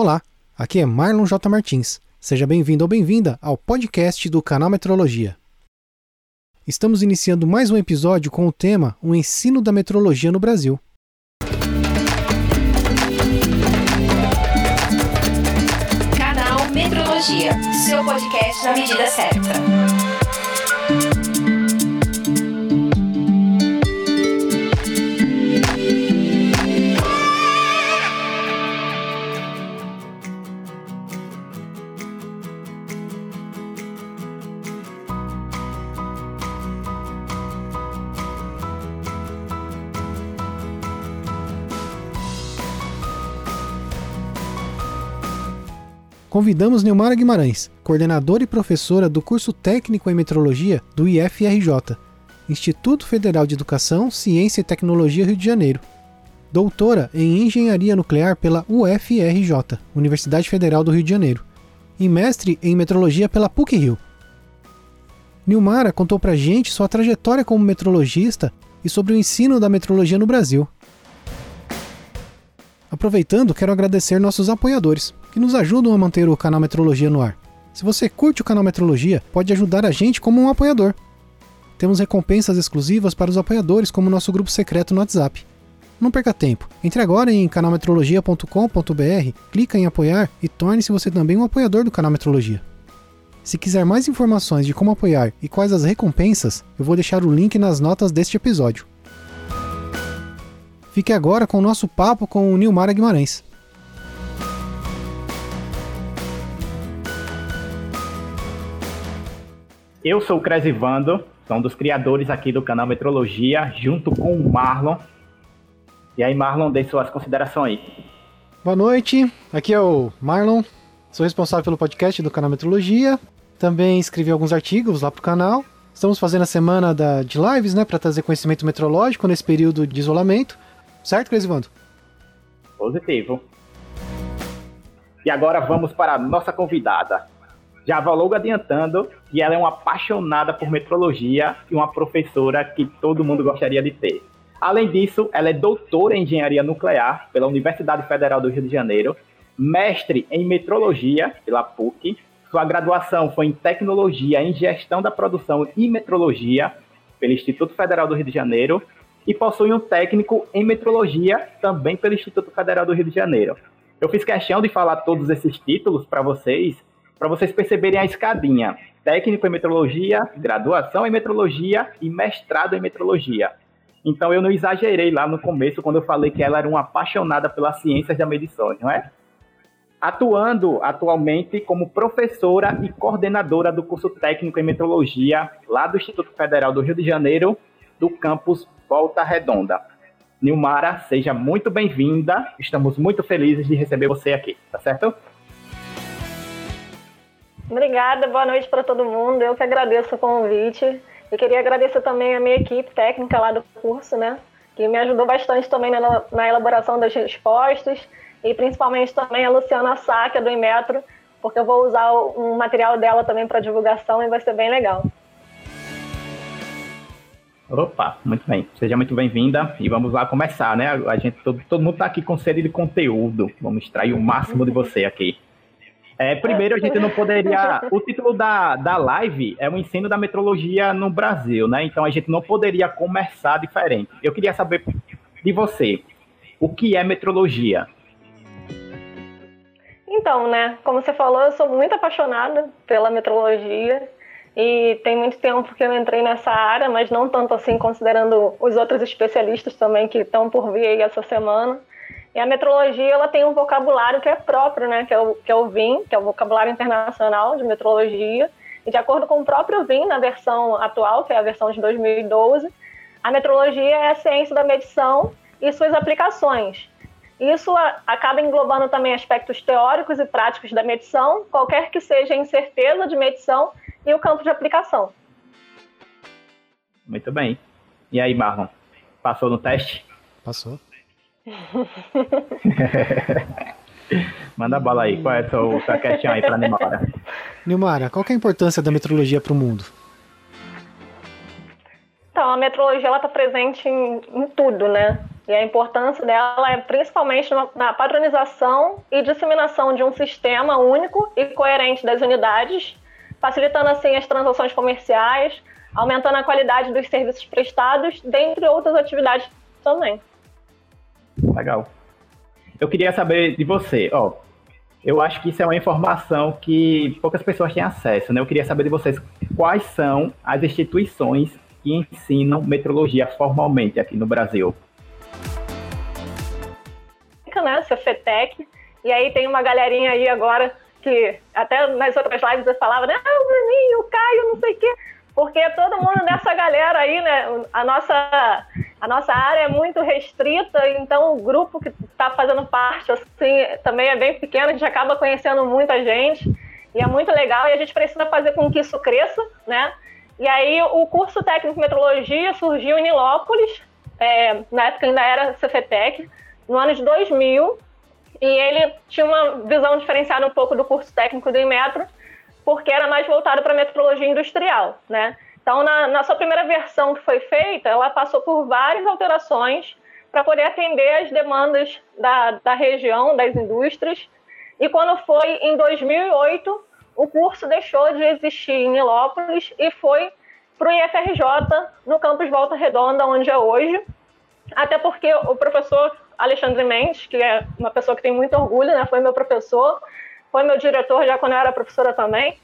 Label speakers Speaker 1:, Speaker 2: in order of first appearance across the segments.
Speaker 1: Olá, aqui é Marlon J. Martins. Seja bem-vindo ou bem-vinda ao podcast do canal Metrologia. Estamos iniciando mais um episódio com o tema O ensino da metrologia no Brasil.
Speaker 2: Canal Metrologia, seu podcast na medida certa.
Speaker 1: Convidamos Neumara Guimarães, coordenadora e professora do curso técnico em metrologia do IFRJ, Instituto Federal de Educação, Ciência e Tecnologia Rio de Janeiro. Doutora em Engenharia Nuclear pela UFRJ, Universidade Federal do Rio de Janeiro, e mestre em metrologia pela PUC Rio. Nilmara contou pra gente sua trajetória como metrologista e sobre o ensino da metrologia no Brasil. Aproveitando, quero agradecer nossos apoiadores, que nos ajudam a manter o canal Metrologia no ar. Se você curte o canal Metrologia, pode ajudar a gente como um apoiador. Temos recompensas exclusivas para os apoiadores, como nosso grupo secreto no WhatsApp. Não perca tempo. Entre agora em canalmetrologia.com.br, clica em apoiar e torne-se você também um apoiador do canal Metrologia. Se quiser mais informações de como apoiar e quais as recompensas, eu vou deixar o link nas notas deste episódio. Fique agora com o nosso papo com o Nilmara Guimarães.
Speaker 3: Eu sou o Cresivando, sou um dos criadores aqui do canal Metrologia, junto com o Marlon. E aí, Marlon, dê suas considerações.
Speaker 1: Boa noite, aqui é o Marlon, sou responsável pelo podcast do canal Metrologia. Também escrevi alguns artigos lá pro canal. Estamos fazendo a semana da, de lives, né, para trazer conhecimento metrológico nesse período de isolamento. Certo, Cresivando?
Speaker 3: Positivo. E agora vamos para a nossa convidada. Já vou logo adiantando que ela é uma apaixonada por metrologia e uma professora que todo mundo gostaria de ter. Além disso, ela é doutora em engenharia nuclear pela Universidade Federal do Rio de Janeiro, mestre em metrologia pela PUC. Sua graduação foi em tecnologia em gestão da produção e metrologia pelo Instituto Federal do Rio de Janeiro e possui um técnico em metrologia também pelo Instituto Federal do Rio de Janeiro. Eu fiz questão de falar todos esses títulos para vocês, para vocês perceberem a escadinha. Técnico em metrologia, graduação em metrologia e mestrado em metrologia. Então eu não exagerei lá no começo quando eu falei que ela era uma apaixonada pelas ciências da medição, não é? Atuando atualmente como professora e coordenadora do curso técnico em metrologia lá do Instituto Federal do Rio de Janeiro, do campus Volta Redonda. Nilmara, seja muito bem-vinda. Estamos muito felizes de receber você aqui, tá certo?
Speaker 4: Obrigada, boa noite para todo mundo. Eu que agradeço o convite. E queria agradecer também a minha equipe técnica lá do curso, né? Que me ajudou bastante também na, na elaboração das respostas. E principalmente também a Luciana Sáquia, do Inmetro, porque eu vou usar um material dela também para divulgação e vai ser bem legal.
Speaker 3: Opa, muito bem. Seja muito bem-vinda e vamos lá começar, né? A gente, todo, todo mundo está aqui com sede de conteúdo. Vamos extrair o máximo de você aqui. É, primeiro, a gente não poderia. O título da, da live é o ensino da metrologia no Brasil, né? Então a gente não poderia começar diferente. Eu queria saber de você, o que é metrologia?
Speaker 4: Então, né? Como você falou, eu sou muito apaixonada pela metrologia. E tem muito tempo que eu entrei nessa área, mas não tanto assim, considerando os outros especialistas também que estão por vir aí essa semana. E a metrologia ela tem um vocabulário que é próprio, né? Que é o, que é o VIN, que é o vocabulário internacional de metrologia. E de acordo com o próprio VIN, na versão atual, que é a versão de 2012, a metrologia é a ciência da medição e suas aplicações. Isso acaba englobando também aspectos teóricos e práticos da medição, qualquer que seja a incerteza de medição e o campo de aplicação.
Speaker 3: Muito bem. E aí, Marlon? Passou no teste?
Speaker 1: Passou.
Speaker 3: Manda a bola aí. Qual é a sua, sua questão aí para Nilmara?
Speaker 1: Nilmara, qual é a importância da metrologia para o mundo?
Speaker 4: Então, a metrologia está presente em, em, tudo, né? E a importância dela é principalmente na padronização e disseminação de um sistema único e coerente das unidades, facilitando assim as transações comerciais, aumentando a qualidade dos serviços prestados, dentre outras atividades também.
Speaker 3: Legal. Eu queria saber de você, ó, eu acho que isso é uma informação que poucas pessoas têm acesso, né? Eu queria saber de vocês quais são as instituições que ensinam metrologia formalmente aqui no Brasil.
Speaker 4: Né, Cefetec, e aí tem uma galerinha aí agora que até nas outras lives eu falava, né, ah, o Bruninho, o Caio, não sei o quê porque todo mundo nessa galera aí, né? A nossa, a nossa área é muito restrita, então o grupo que está fazendo parte, assim, também é bem pequeno, a gente acaba conhecendo muita gente, e é muito legal, e a gente precisa fazer com que isso cresça, né? E aí o curso técnico de metrologia surgiu em Nilópolis, é, na época ainda era Cefetec, no ano de 2000, e ele tinha uma visão diferenciada um pouco do curso técnico do Inmetro, porque era mais voltado para metrologia industrial, né? Então, na, na sua primeira versão que foi feita, ela passou por várias alterações para poder atender as demandas da, da região, das indústrias. E quando foi em 2008, o curso deixou de existir em Nilópolis e foi para o IFRJ, no campus Volta Redonda, onde é hoje. Até porque o professor Alexandre Mendes, que é uma pessoa que tem muito orgulho, né, foi meu professor, foi meu diretor já quando eu era professora também.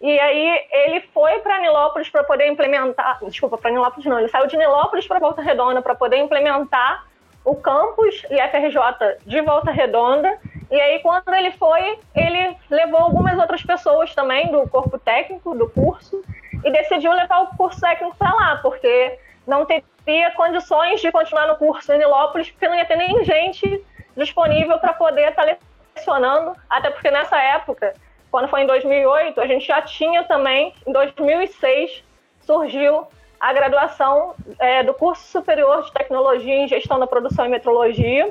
Speaker 4: E aí ele foi para Nilópolis para poder implementar, desculpa, para Nilópolis não, ele saiu de Nilópolis para Volta Redonda para poder implementar o campus e FRJ de Volta Redonda. E aí quando ele foi, ele levou algumas outras pessoas também do corpo técnico do curso e decidiu levar o curso técnico para lá, porque não teria condições de continuar no curso em Nilópolis, porque não ia ter nem gente disponível para poder estar tá funcionando, até porque nessa época, quando foi em 2008, a gente já tinha também, em 2006, surgiu a graduação é, do curso superior de tecnologia em gestão da produção e metrologia,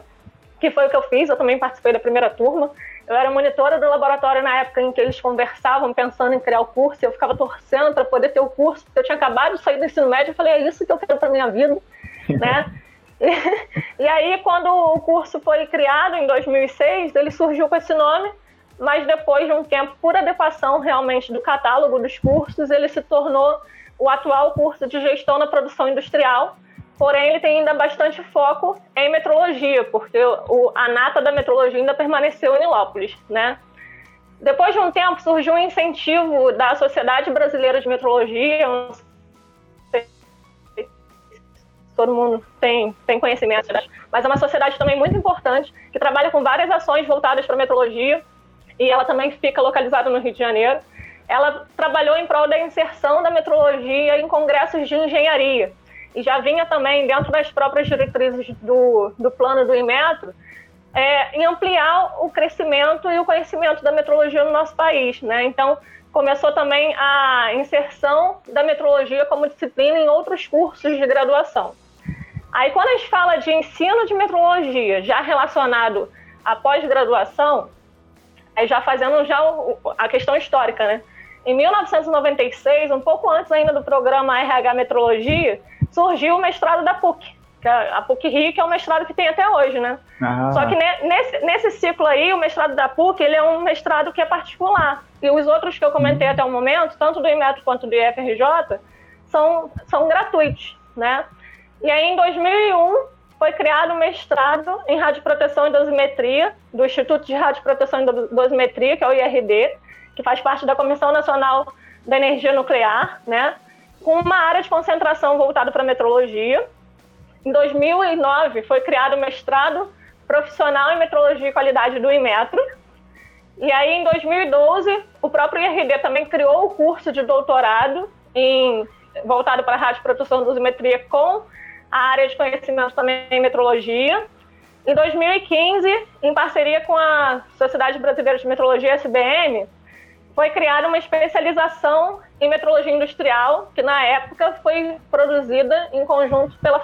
Speaker 4: que foi o que eu fiz, eu também participei da primeira turma. Eu era monitora do laboratório na época em que eles conversavam, pensando em criar o curso, e eu ficava torcendo para poder ter o curso, porque eu tinha acabado de sair do ensino médio, eu falei, é isso que eu quero para minha vida, né? E, aí, quando o curso foi criado em 2006, ele surgiu com esse nome, mas depois de um tempo, por adequação realmente do catálogo dos cursos, ele se tornou o atual curso de gestão na produção industrial. Porém, ele tem ainda bastante foco em metrologia, porque o, a nata da metrologia ainda permaneceu em Nilópolis, né? Depois de um tempo, surgiu um incentivo da Sociedade Brasileira de Metrologia, um todo mundo tem, tem conhecimento, né? mas é uma sociedade também muito importante, que trabalha com várias ações voltadas para a metrologia, e ela também fica localizada no Rio de Janeiro. Ela trabalhou em prol da inserção da metrologia em congressos de engenharia, e já vinha também, dentro das próprias diretrizes do, do plano do Inmetro, é, em ampliar o crescimento e o conhecimento da metrologia no nosso país. Né? Então, começou também a inserção da metrologia como disciplina em outros cursos de graduação. Aí, quando a gente fala de ensino de metrologia já relacionado à pós-graduação, é já fazendo já a questão histórica, né? Em 1996, um pouco antes ainda do programa RH Metrologia, surgiu o mestrado da PUC, que é a PUC Rio, que é o mestrado que tem até hoje, né? Ah. Só que nesse, nesse ciclo aí, o mestrado da PUC, ele é um mestrado que é particular. E os outros que eu comentei até o momento, tanto do IMETRO quanto do IFRJ, são, são gratuitos, né? E aí, em 2001, foi criado o mestrado em radioproteção e dosimetria do Instituto de Radioproteção e Dosimetria, que é o IRD, que faz parte da Comissão Nacional da Energia Nuclear, né? com uma área de concentração voltada para metrologia. Em 2009, foi criado o mestrado profissional em metrologia e qualidade do Imetro. E aí, em 2012, o próprio IRD também criou o curso de doutorado em, voltado para radioproteção e dosimetria com a área de conhecimento também em metrologia. Em 2015, em parceria com a Sociedade Brasileira de Metrologia, SBM, foi criada uma especialização em metrologia industrial, que na época foi produzida em conjunto pela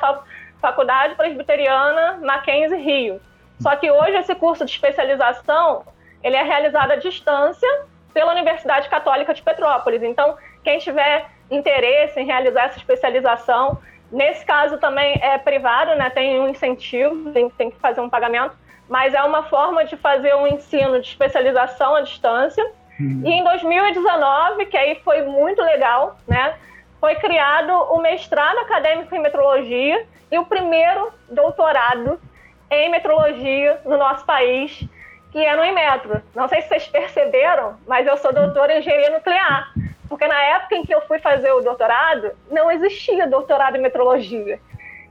Speaker 4: Faculdade Presbiteriana Mackenzie Rio. Só que hoje esse curso de especialização ele é realizado à distância pela Universidade Católica de Petrópolis. Então, quem tiver interesse em realizar essa especialização, Nesse caso também é privado, né? Tem um incentivo, tem, tem que fazer um pagamento, mas é uma forma de fazer um ensino de especialização à distância. Uhum. E em 2019, que aí foi muito legal, né? Foi criado o mestrado acadêmico em metrologia e o primeiro doutorado em metrologia no nosso país, que é no Inmetro. Não sei se vocês perceberam, mas eu sou doutora em engenharia nuclear. Porque na época em que eu fui fazer o doutorado, não existia doutorado em metrologia.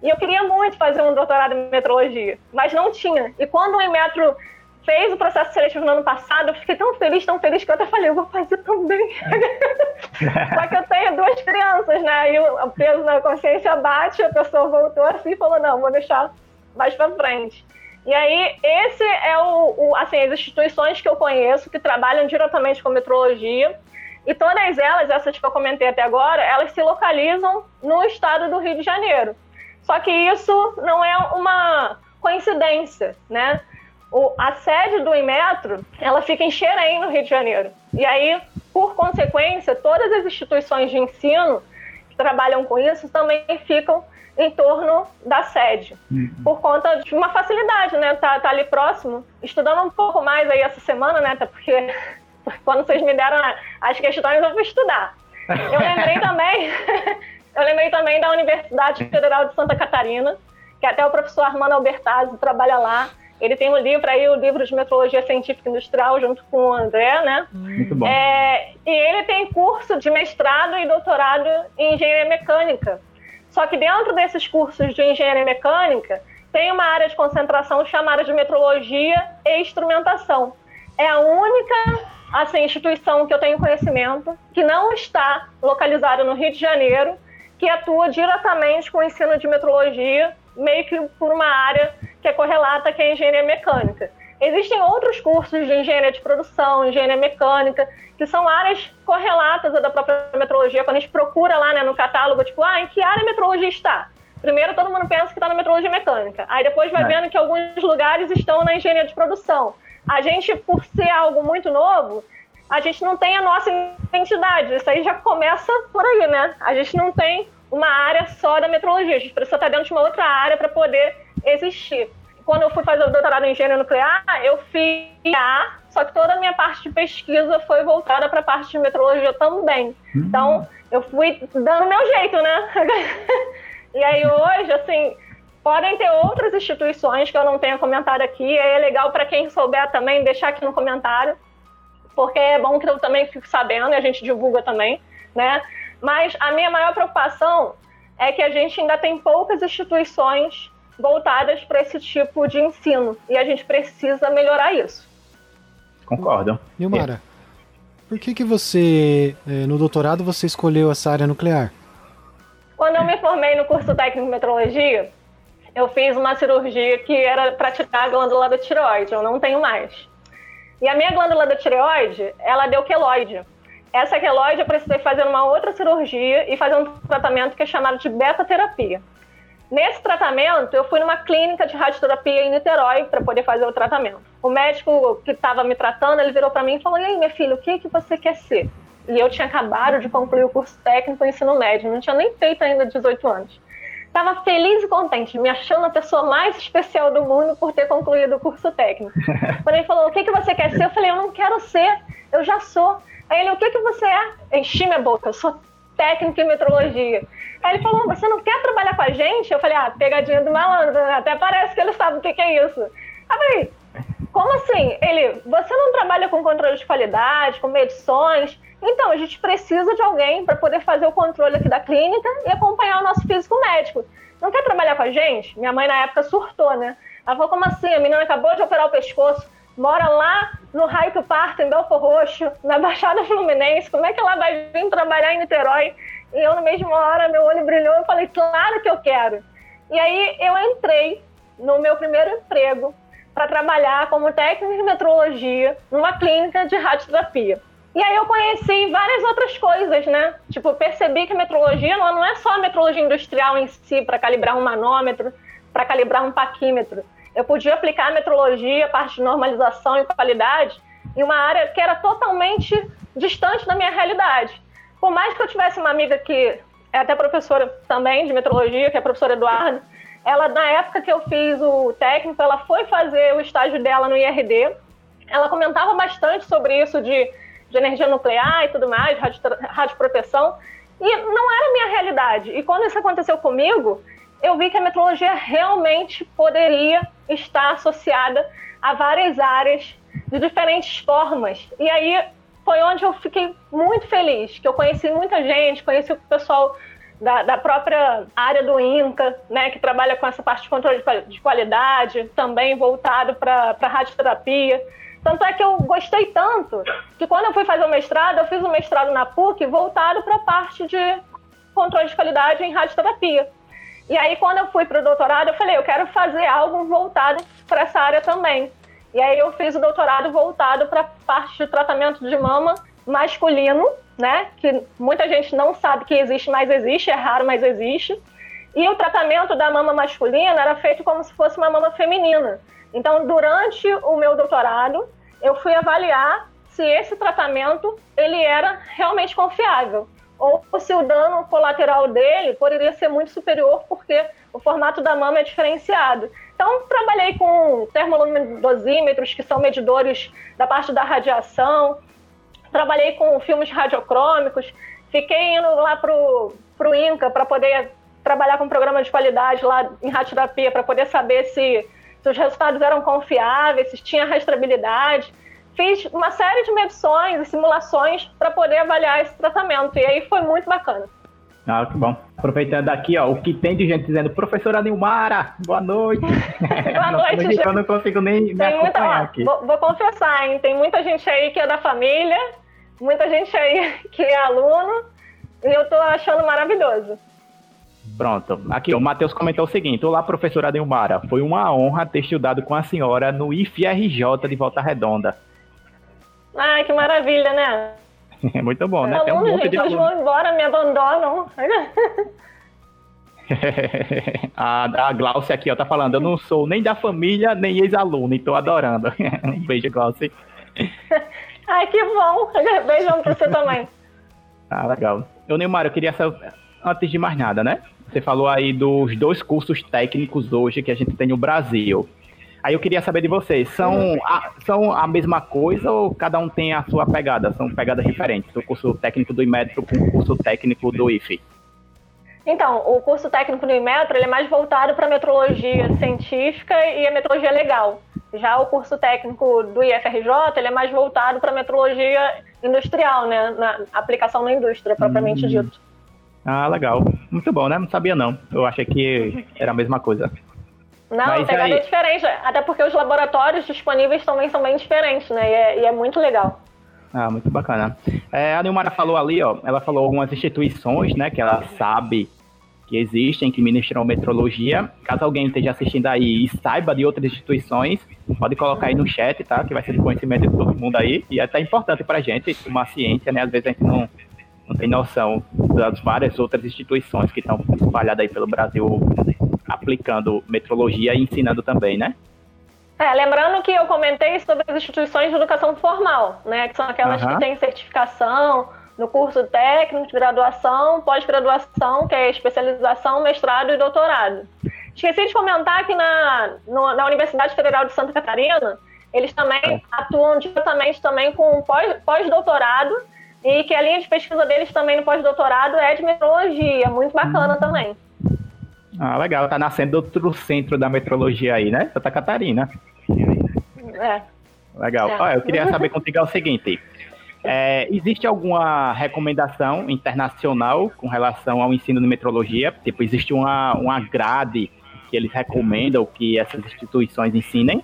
Speaker 4: E eu queria muito fazer um doutorado em metrologia, mas não tinha. E quando o Inmetro fez o processo seletivo no ano passado, eu fiquei tão feliz, tão feliz, que eu até falei, eu vou fazer também. Só que eu tenho duas crianças, né? E o peso na consciência bate, a pessoa voltou assim e falou, não, vou deixar mais para frente. E aí, esse é o, o, assim, as instituições que eu conheço que trabalham diretamente com metrologia e todas elas, essas que eu comentei até agora, elas se localizam no estado do Rio de Janeiro. Só que isso não é uma coincidência, né? O, a sede do Inmetro, ela fica em Xerém, no Rio de Janeiro. E aí, por consequência, todas as instituições de ensino que trabalham com isso também ficam em torno da sede, uhum. por conta de uma facilidade, né? Tá, tá ali próximo. Estudando um pouco mais aí essa semana, né? Até porque quando vocês me deram as questões, eu fui estudar. Eu lembrei também, eu lembrei também da Universidade Federal de Santa Catarina, que até o professor Armando Albertazzi trabalha lá. Ele tem um livro aí, o livro de Metrologia Científica Industrial, junto com o André, né?
Speaker 3: Muito bom.
Speaker 4: É, e ele tem curso de mestrado e doutorado em engenharia mecânica. Só que dentro desses cursos de engenharia mecânica, tem uma área de concentração chamada de metrologia e instrumentação. É a única assim, instituição que eu tenho conhecimento, que não está localizada no Rio de Janeiro, que atua diretamente com o ensino de metrologia, meio que por uma área que é correlata, que é a engenharia mecânica. Existem outros cursos de engenharia de produção, engenharia mecânica, que são áreas correlatas à da própria metrologia. Quando a gente procura lá né, no catálogo, tipo, ah, em que área a metrologia está? Primeiro todo mundo pensa que está na metrologia mecânica. Aí depois vai é. vendo que alguns lugares estão na engenharia de produção a gente, por ser algo muito novo, a gente não tem a nossa identidade. Isso aí já começa por aí, né? A gente não tem uma área só da metrologia. A gente precisa estar dentro de uma outra área para poder existir. Quando eu fui fazer o doutorado em engenharia nuclear, eu fiz A, só que toda a minha parte de pesquisa foi voltada para a parte de metrologia também. Uhum. Então, eu fui dando meu jeito, né? e aí hoje, assim, Podem ter outras instituições que eu não tenha comentado aqui. É legal para quem souber também deixar aqui no comentário, porque é bom que eu também fico sabendo e a gente divulga também, né? Mas a minha maior preocupação é que a gente ainda tem poucas instituições voltadas para esse tipo de ensino e a gente precisa melhorar isso.
Speaker 3: Concordo.
Speaker 1: Nilmara, é. por que que você, eh, no doutorado, você escolheu essa área nuclear?
Speaker 4: Quando eu me formei no curso técnico de metrologia, eu fiz uma cirurgia que era para tirar a glândula da tireoide, eu não tenho mais. E a minha glândula da tireoide, ela deu queloide. Essa queloide eu precisei fazer uma outra cirurgia e fazer um tratamento que é chamado de beta-terapia. Nesse tratamento, eu fui numa clínica de radioterapia em Niterói para poder fazer o tratamento. O médico que estava me tratando, ele virou para mim e falou: "E aí, minha filha, o que que você quer ser?" E eu tinha acabado de concluir o curso técnico em ensino médio, não tinha nem feito ainda 18 anos. Estava feliz e contente, me achando a pessoa mais especial do mundo por ter concluído o curso técnico. Quando ele falou, o que, que você quer ser? Eu falei, eu não quero ser, eu já sou. Aí ele, o que, que você é? Enchi minha boca, eu sou técnico em metrologia. Aí ele falou, você não quer trabalhar com a gente? Eu falei, ah, pegadinha do malandro, né? até parece que ele sabe o que, que é isso. Aí eu falei, como assim? Ele, você não trabalha com controle de qualidade, com medições? Então, a gente precisa de alguém para poder fazer o controle aqui da clínica e acompanhar o nosso físico médico. Não quer trabalhar com a gente? Minha mãe, na época, surtou, né? Ela falou: como assim? A menina acabou de operar o pescoço, mora lá no Raio do Parto, em Belfor Roxo, na Baixada Fluminense. Como é que ela vai vir trabalhar em Niterói? E eu, na mesma hora, meu olho brilhou. Eu falei: claro que eu quero. E aí, eu entrei no meu primeiro emprego para trabalhar como técnico de metrologia numa clínica de radioterapia. E aí eu conheci várias outras coisas, né? Tipo, percebi que a metrologia não é só a metrologia industrial em si, para calibrar um manômetro, para calibrar um paquímetro. Eu podia aplicar a metrologia, a parte de normalização e qualidade, em uma área que era totalmente distante da minha realidade. Por mais que eu tivesse uma amiga que é até professora também de metrologia, que é a professora Eduardo. Ela, na época que eu fiz o técnico, ela foi fazer o estágio dela no IRD. Ela comentava bastante sobre isso de, de energia nuclear e tudo mais, rádio, rádio proteção. E não era minha realidade. E quando isso aconteceu comigo, eu vi que a metrologia realmente poderia estar associada a várias áreas de diferentes formas. E aí foi onde eu fiquei muito feliz, que eu conheci muita gente, conheci o pessoal da, da própria área do INCA, né, que trabalha com essa parte de controle de qualidade, também voltado para a radioterapia. Tanto é que eu gostei tanto que quando eu fui fazer o mestrado, eu fiz o mestrado na PUC voltado para a parte de controle de qualidade em radioterapia. E aí, quando eu fui para o doutorado, eu falei, eu quero fazer algo voltado para essa área também. E aí eu fiz o doutorado voltado para a parte de tratamento de mama masculino, né? Que muita gente não sabe que existe, mas existe, é raro, mas existe. E o tratamento da mama masculina era feito como se fosse uma mama feminina. Então, durante o meu doutorado, eu fui avaliar se esse tratamento ele era realmente confiável ou se o dano colateral dele poderia ser muito superior porque o formato da mama é diferenciado. Então, trabalhei com termolumidosímetros, que são medidores da parte da radiação, trabalhei com filmes radiocrômicos, fiquei indo lá para o INCA para poder trabalhar com um programa de qualidade lá em radioterapia, para poder saber se, se os resultados eram confiáveis, se tinha rastreabilidade. Fiz uma série de medições e simulações para poder avaliar esse tratamento, e aí foi muito bacana.
Speaker 3: Ah, que bom. Aproveitando aqui, ó, o que tem de gente dizendo, professora Nilmara, boa noite.
Speaker 4: boa noite, gente.
Speaker 3: Eu não consigo nem me acompanhar muita, ó, aqui.
Speaker 4: Vou, vou, confessar, hein, tem muita gente aí que é da família, muita gente aí que é aluno, e eu tô achando maravilhoso.
Speaker 3: Pronto. Aqui, o Matheus comentou o seguinte: Olá, professora Nilmara. Foi uma honra ter estudado com a senhora no IFRJ de Volta Redonda.
Speaker 4: Ai, que maravilha, né?
Speaker 3: É muito bom, né?
Speaker 4: Tem um gente, de eles vão embora, me abandonam.
Speaker 3: a, a Glaucia aqui, ó, tá falando, eu não sou nem da família, nem ex-aluno, e tô adorando. um beijo, Glaucia.
Speaker 4: Ai, que bom. Beijão pra você também.
Speaker 3: Ah, legal. Eu, Neymar, eu queria saber, antes de mais nada, né? Você falou aí dos dois cursos técnicos hoje que a gente tem no Brasil. Aí eu queria saber de vocês, são a, são a mesma coisa ou cada um tem a sua pegada? São pegadas diferentes, o curso técnico do Imetro com o curso técnico do IFE?
Speaker 4: Então, o curso técnico do Imetro ele é mais voltado para a metrologia científica e a metrologia legal. Já o curso técnico do IFRJ ele é mais voltado para a metrologia industrial, né, na aplicação na indústria propriamente hum. dito.
Speaker 3: Ah, legal. Muito bom, né? Não sabia não. Eu achei que era a mesma coisa.
Speaker 4: Não, Mas a pegada aí... é diferente, até porque os laboratórios disponíveis também são bem diferentes, né? E é, e é muito legal.
Speaker 3: Ah, muito bacana. É, a Nilmara falou ali, ó, ela falou algumas instituições, né, que ela sabe que existem, que ministram metrologia. Caso alguém esteja assistindo aí e saiba de outras instituições, pode colocar aí no chat, tá? Que vai ser de conhecimento de todo mundo aí. E é até importante pra gente, uma ciência, né? Às vezes a gente não, não tem noção das várias outras instituições que estão espalhadas aí pelo Brasil aplicando metrologia e ensinando também, né?
Speaker 4: É, lembrando que eu comentei sobre as instituições de educação formal, né? Que são aquelas uhum. que têm certificação no curso técnico de graduação, pós-graduação, que é especialização, mestrado e doutorado. Esqueci de comentar que na, no, na Universidade Federal de Santa Catarina, eles também é. atuam diretamente também com pós-doutorado e que a linha de pesquisa deles também no pós-doutorado é de metrologia, muito bacana uhum. também.
Speaker 3: Ah, legal. Tá nascendo outro centro da metrologia aí, né? Santa Catarina.
Speaker 4: É.
Speaker 3: Legal. É. Olha, eu queria saber contigo é o seguinte. É, existe alguma recomendação internacional com relação ao ensino de metrologia? Tipo, existe uma, uma grade que eles recomendam que essas instituições ensinem?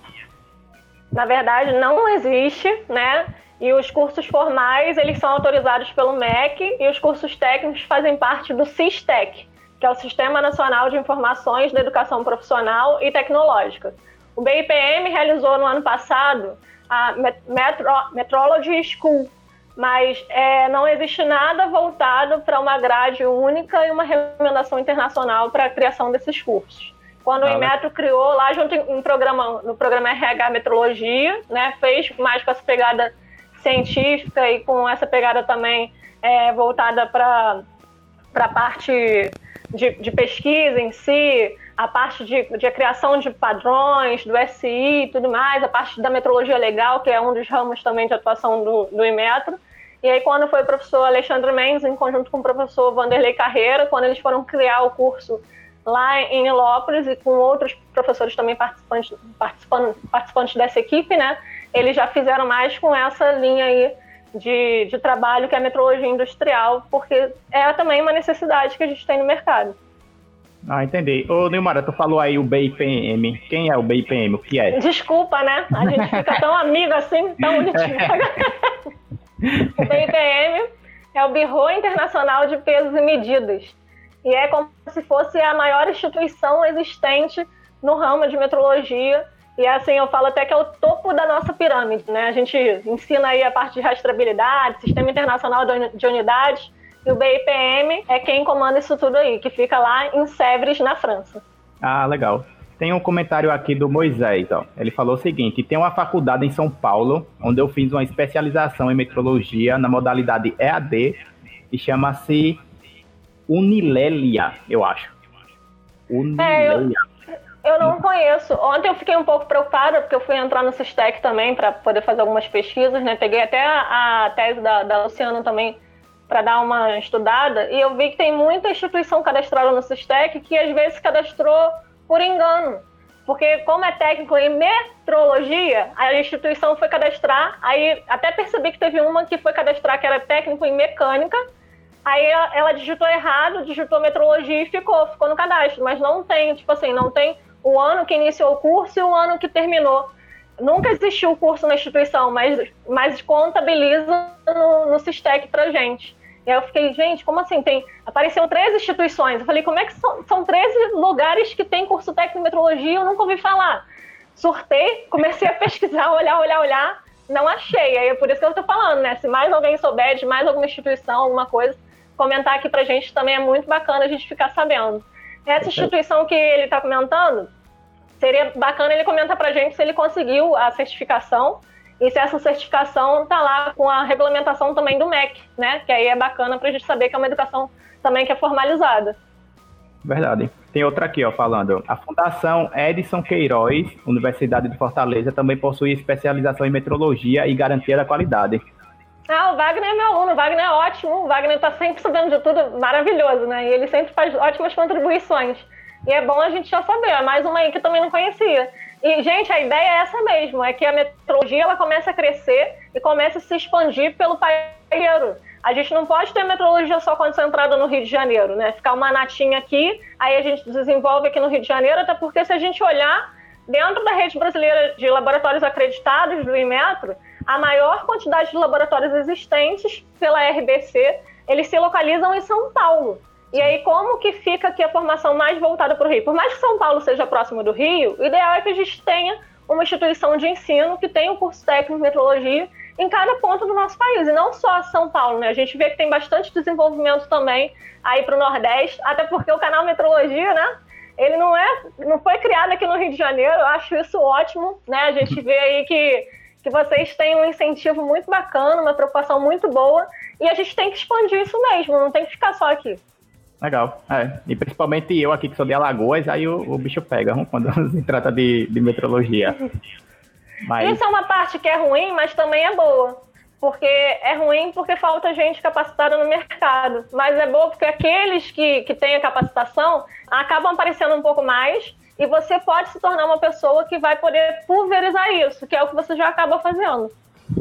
Speaker 4: Na verdade, não existe, né? E os cursos formais, eles são autorizados pelo MEC e os cursos técnicos fazem parte do SISTEC, que é o Sistema Nacional de Informações da Educação Profissional e Tecnológica. O BIPM realizou no ano passado a Metro, Metrology School, mas é, não existe nada voltado para uma grade única e uma recomendação internacional para a criação desses cursos. Quando ah, o Inmetro criou lá junto em, programa, no programa RH Metrologia, né, fez mais com essa pegada científica e com essa pegada também é, voltada para a parte de, de, pesquisa em si, a parte de, de criação de padrões, do SI e tudo mais, a parte da metrologia legal, que é um dos ramos também de atuação do, do Imetro. E aí, quando foi o professor Alexandre Mendes, em conjunto com o professor Vanderlei Carreira, quando eles foram criar o curso lá em Ilópolis e com outros professores também participantes, participantes dessa equipe, né? Eles já fizeram mais com essa linha aí de, de trabalho que é a metrologia industrial, porque é também uma necessidade que a gente tem no mercado.
Speaker 3: Ah, entendi. Ô, Nilmara, tu falou aí o BIPM. Quem é o BIPM? O que é?
Speaker 4: Desculpa, né? A gente fica tão amigo assim, tão bonitinho. o BIPM é o Bureau Internacional de Pesos e Medidas. E é como se fosse a maior instituição existente no ramo de metrologia e assim, eu falo até que é o topo da nossa pirâmide, né? A gente ensina aí a parte de rastreabilidade, Sistema Internacional de Unidades, e o BIPM é quem comanda isso tudo aí, que fica lá em Sèvres, na França.
Speaker 3: Ah, legal. Tem um comentário aqui do Moisés, ó. Ele falou o seguinte: tem uma faculdade em São Paulo, onde eu fiz uma especialização em metrologia na modalidade EAD, e chama-se Unilélia, eu acho.
Speaker 4: Unilélia. É, eu eu não conheço. Ontem eu fiquei um pouco preocupada, porque eu fui entrar no Sistec também para poder fazer algumas pesquisas, né? Peguei até a, a tese da, da Luciana também para dar uma estudada, e eu vi que tem muita instituição cadastrada no Sistec que às vezes cadastrou por engano. Porque como é técnico em metrologia, a instituição foi cadastrar, aí até percebi que teve uma que foi cadastrar que era técnico em mecânica, aí ela, ela digitou errado, digitou metrologia e ficou, ficou no cadastro, mas não tem, tipo assim, não tem o ano que iniciou o curso e o ano que terminou. Nunca existiu o curso na instituição, mas, mas contabiliza no, no Sistec pra gente. E aí eu fiquei, gente, como assim? Tem, apareceu três instituições. Eu falei, como é que são, são 13 lugares que tem curso técnico em metrologia? Eu nunca ouvi falar. Surtei, comecei a pesquisar, olhar, olhar, olhar. Não achei. Aí é por isso que eu tô falando, né? Se mais alguém souber de mais alguma instituição, alguma coisa, comentar aqui pra gente também é muito bacana a gente ficar sabendo. Essa instituição que ele está comentando, seria bacana ele comentar para a gente se ele conseguiu a certificação e se essa certificação está lá com a regulamentação também do MEC, né? Que aí é bacana para a gente saber que é uma educação também que é formalizada.
Speaker 3: Verdade. Tem outra aqui, ó, falando. A Fundação Edson Queiroz, Universidade de Fortaleza, também possui especialização em metrologia e garantia da qualidade.
Speaker 4: Ah, o Wagner é meu aluno, o Wagner é ótimo, o Wagner está sempre sabendo de tudo, maravilhoso, né? E ele sempre faz ótimas contribuições. E é bom a gente já saber, é mais uma aí que eu também não conhecia. E, gente, a ideia é essa mesmo, é que a metrologia ela começa a crescer e começa a se expandir pelo país inteiro. A gente não pode ter metrologia só concentrada no Rio de Janeiro, né? Ficar uma natinha aqui, aí a gente desenvolve aqui no Rio de Janeiro, até porque se a gente olhar dentro da rede brasileira de laboratórios acreditados do Inmetro, a maior quantidade de laboratórios existentes pela RBC, eles se localizam em São Paulo. E aí, como que fica aqui a formação mais voltada para o Rio? Por mais que São Paulo seja próximo do Rio, o ideal é que a gente tenha uma instituição de ensino que tenha um curso técnico de metrologia em cada ponto do nosso país, e não só São Paulo, né? A gente vê que tem bastante desenvolvimento também aí para o Nordeste, até porque o canal Metrologia, né? Ele não é, não foi criado aqui no Rio de Janeiro, eu acho isso ótimo, né? A gente vê aí que que vocês têm um incentivo muito bacana, uma preocupação muito boa, e a gente tem que expandir isso mesmo, não tem que ficar só aqui.
Speaker 3: Legal, é. E principalmente eu aqui que sou de Alagoas, aí o, o bicho pega quando se trata de, de metrologia.
Speaker 4: Mas... Isso é uma parte que é ruim, mas também é boa. Porque é ruim porque falta gente capacitada no mercado. Mas é boa porque aqueles que, que têm a capacitação acabam aparecendo um pouco mais e você pode se tornar uma pessoa que vai poder pulverizar isso, que é o que você já acaba fazendo.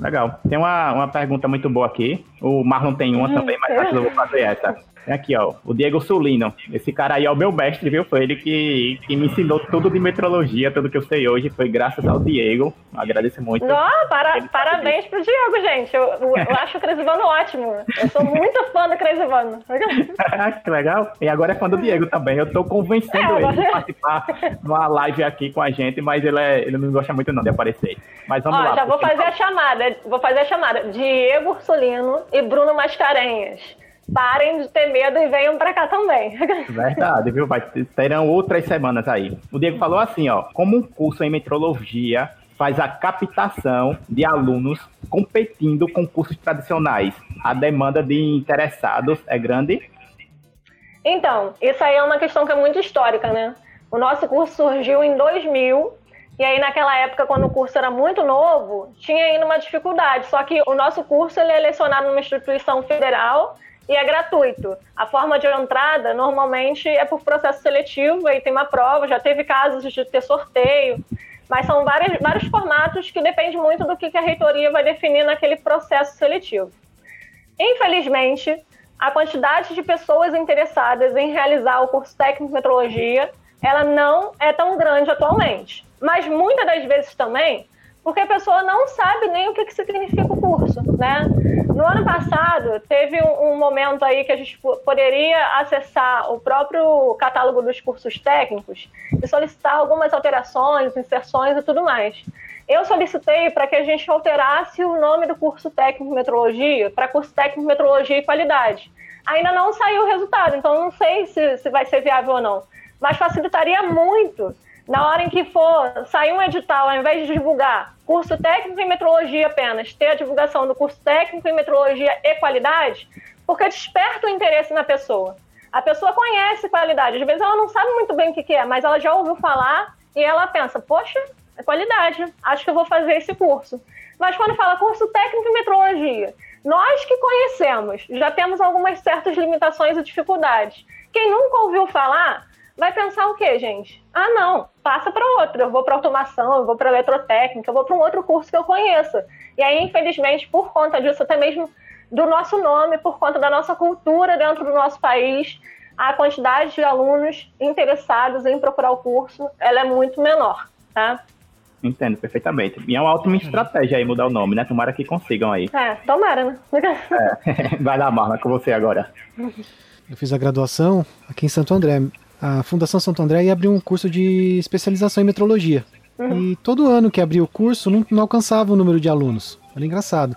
Speaker 3: Legal. Tem uma, uma pergunta muito boa aqui. O Marlon tem uma hum, também, mas acho que eu vou fazer essa. É aqui, ó, o Diego Sulino. Esse cara aí é o meu mestre, viu? Foi ele que, que me ensinou tudo de metrologia, tudo que eu sei hoje. Foi graças ao Diego. Agradeço muito.
Speaker 4: Não, para, parabéns pro Diego, gente. Eu, eu acho o Cresivano ótimo. Eu sou muito fã do Cresivano.
Speaker 3: que legal. E agora é fã do Diego também. Eu tô convencendo é, ele de participar numa live aqui com a gente, mas ele, é, ele não gosta muito não de aparecer. Mas vamos
Speaker 4: ó,
Speaker 3: lá.
Speaker 4: Já vou fazer a chamada. Vou fazer a chamada. Diego Sulino e Bruno Mascarenhas parem de ter medo e venham para cá também.
Speaker 3: Verdade, viu? Vai, terão outras semanas aí. O Diego falou assim, ó, como um curso em metrologia faz a captação de alunos competindo com cursos tradicionais. A demanda de interessados é grande?
Speaker 4: Então, isso aí é uma questão que é muito histórica, né? O nosso curso surgiu em 2000 e aí, naquela época, quando o curso era muito novo, tinha ainda uma dificuldade. Só que o nosso curso ele é lecionado numa instituição federal e é gratuito. A forma de entrada, normalmente, é por processo seletivo, aí tem uma prova, já teve casos de ter sorteio, mas são vários, vários formatos que depende muito do que a reitoria vai definir naquele processo seletivo. Infelizmente, a quantidade de pessoas interessadas em realizar o curso técnico de metrologia, ela não é tão grande atualmente mas muitas das vezes também porque a pessoa não sabe nem o que, que significa o curso, né? No ano passado, teve um, um, momento aí que a gente poderia acessar o próprio catálogo dos cursos técnicos e solicitar algumas alterações, inserções e tudo mais. Eu solicitei para que a gente alterasse o nome do curso técnico metrologia para curso técnico metrologia e qualidade. Ainda não saiu o resultado, então não sei se, se vai ser viável ou não. Mas facilitaria muito na hora em que for sair um edital, ao invés de divulgar curso técnico em metrologia apenas, ter a divulgação do curso técnico em metrologia e qualidade, porque desperta o interesse na pessoa. A pessoa conhece qualidade, às vezes ela não sabe muito bem o que é, mas ela já ouviu falar e ela pensa, poxa, é qualidade, acho que eu vou fazer esse curso. Mas quando fala curso técnico em metrologia, nós que conhecemos, já temos algumas certas limitações e dificuldades. Quem nunca ouviu falar, vai pensar o quê, gente? Ah, não, passa para outro. Eu vou para automação, eu vou para eletrotécnica, eu vou para um outro curso que eu conheça. E aí, infelizmente, por conta disso, até mesmo do nosso nome, por conta da nossa cultura dentro do nosso país, a quantidade de alunos interessados em procurar o curso, ela é muito menor, tá?
Speaker 3: Entendo perfeitamente. E é uma ótima estratégia aí mudar o nome, né? Tomara que consigam aí.
Speaker 4: É, tomara, né?
Speaker 3: É. Vai lá, Marla, com você agora.
Speaker 1: Eu fiz a graduação aqui em Santo André a Fundação Santo André ia abrir um curso de especialização em metrologia. Uhum. E todo ano que abria o curso não, não, alcançava o número de alunos. Era engraçado.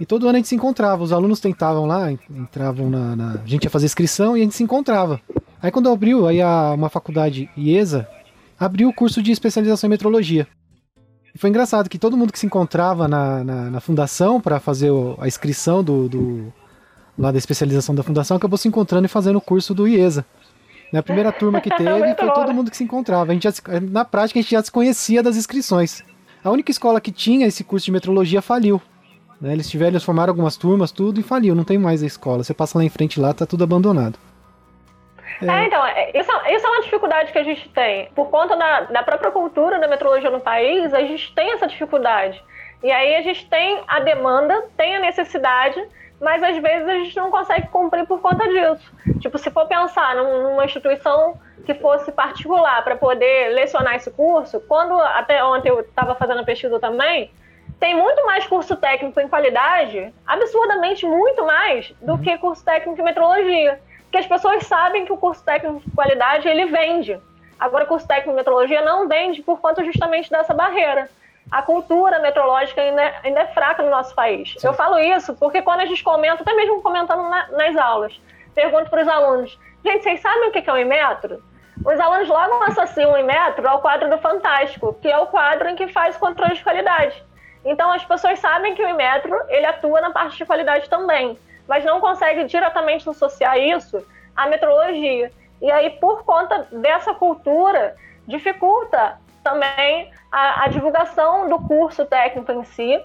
Speaker 1: E todo ano a gente se encontrava, os alunos tentavam lá, entravam na, na... A gente ia fazer inscrição e a gente se encontrava. Aí quando abriu, aí a, uma faculdade IESA abriu o curso de especialização em metrologia. E foi engraçado que todo mundo que se encontrava na, na, na fundação para fazer o, a inscrição do, do, lá da especialização da fundação acabou se encontrando e fazendo o curso do IESA. Na primeira turma que teve, foi todo mundo que se encontrava. A gente se, na prática, a gente já se conhecia das inscrições. A única escola que tinha esse curso de metrologia faliu. Né? Eles tiveram, eles formaram algumas turmas, tudo, e faliu. Não tem mais a escola. Você passa lá em frente lá, tá tudo abandonado.
Speaker 4: É, é então, é, isso, isso, é uma dificuldade que a gente tem. Por conta da, da própria cultura da metrologia no país, a gente tem essa dificuldade. E aí a gente tem a demanda, tem a necessidade, mas às vezes a gente não consegue cumprir por conta disso. Tipo, se for pensar numa instituição que fosse particular para poder lecionar esse curso, quando até ontem eu estava fazendo a pesquisa também, tem muito mais curso técnico em qualidade, absurdamente muito mais, do uhum. que curso técnico em metrologia. Porque as pessoas sabem que o curso técnico de qualidade ele vende. Agora, o curso técnico em metrologia não vende por conta justamente dessa barreira a cultura metrológica ainda é, ainda é fraca no nosso país. Sim. Eu falo isso porque quando a gente comenta, até mesmo comentando na, nas aulas, pergunto para os alunos: gente, vocês sabem o que é o Imetro? Os alunos logo associam o Imetro ao quadro do Fantástico, que é o quadro em que faz controle de qualidade. Então as pessoas sabem que o Imetro ele atua na parte de qualidade também, mas não consegue diretamente associar isso à metrologia. E aí, por conta dessa cultura, dificulta também a, a divulgação do curso técnico em si.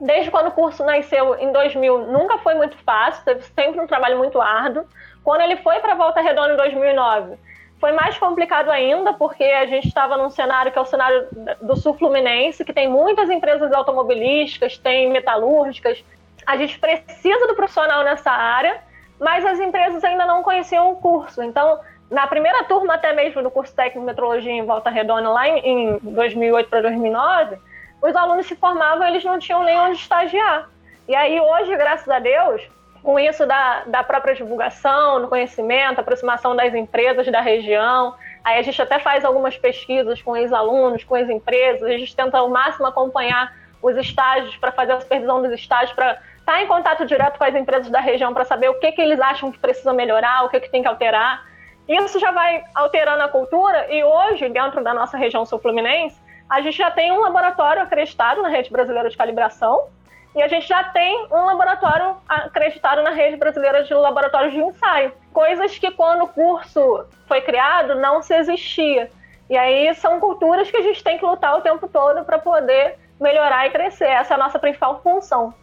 Speaker 4: Desde quando o curso nasceu em 2000, nunca foi muito fácil, teve sempre um trabalho muito árduo. Quando ele foi para Volta Redonda em 2009, foi mais complicado ainda, porque a gente estava num cenário que é o cenário do sul fluminense, que tem muitas empresas automobilísticas, tem metalúrgicas. A gente precisa do profissional nessa área, mas as empresas ainda não conheciam o curso. Então, na primeira turma até mesmo do curso técnico de metrologia em Volta Redonda, lá em, em 2008 para 2009, os alunos se formavam eles não tinham nem onde estagiar. E aí hoje, graças a Deus, com isso da, da própria divulgação, do conhecimento, aproximação das empresas da região, aí a gente até faz algumas pesquisas com ex-alunos, com ex-empresas, a gente tenta ao máximo acompanhar os estágios para fazer a supervisão dos estágios, para estar tá em contato direto com as empresas da região para saber o que, que eles acham que precisa melhorar, o que, que tem que alterar. Isso já vai alterando a cultura e hoje, dentro da nossa região sul-fluminense, a gente já tem um laboratório acreditado na rede brasileira de calibração e a gente já tem um laboratório acreditado na rede brasileira de laboratórios de ensaio. coisas que quando o curso foi criado não se existia. E aí são culturas que a gente tem que lutar o tempo todo para poder melhorar e crescer. Essa é a nossa principal função.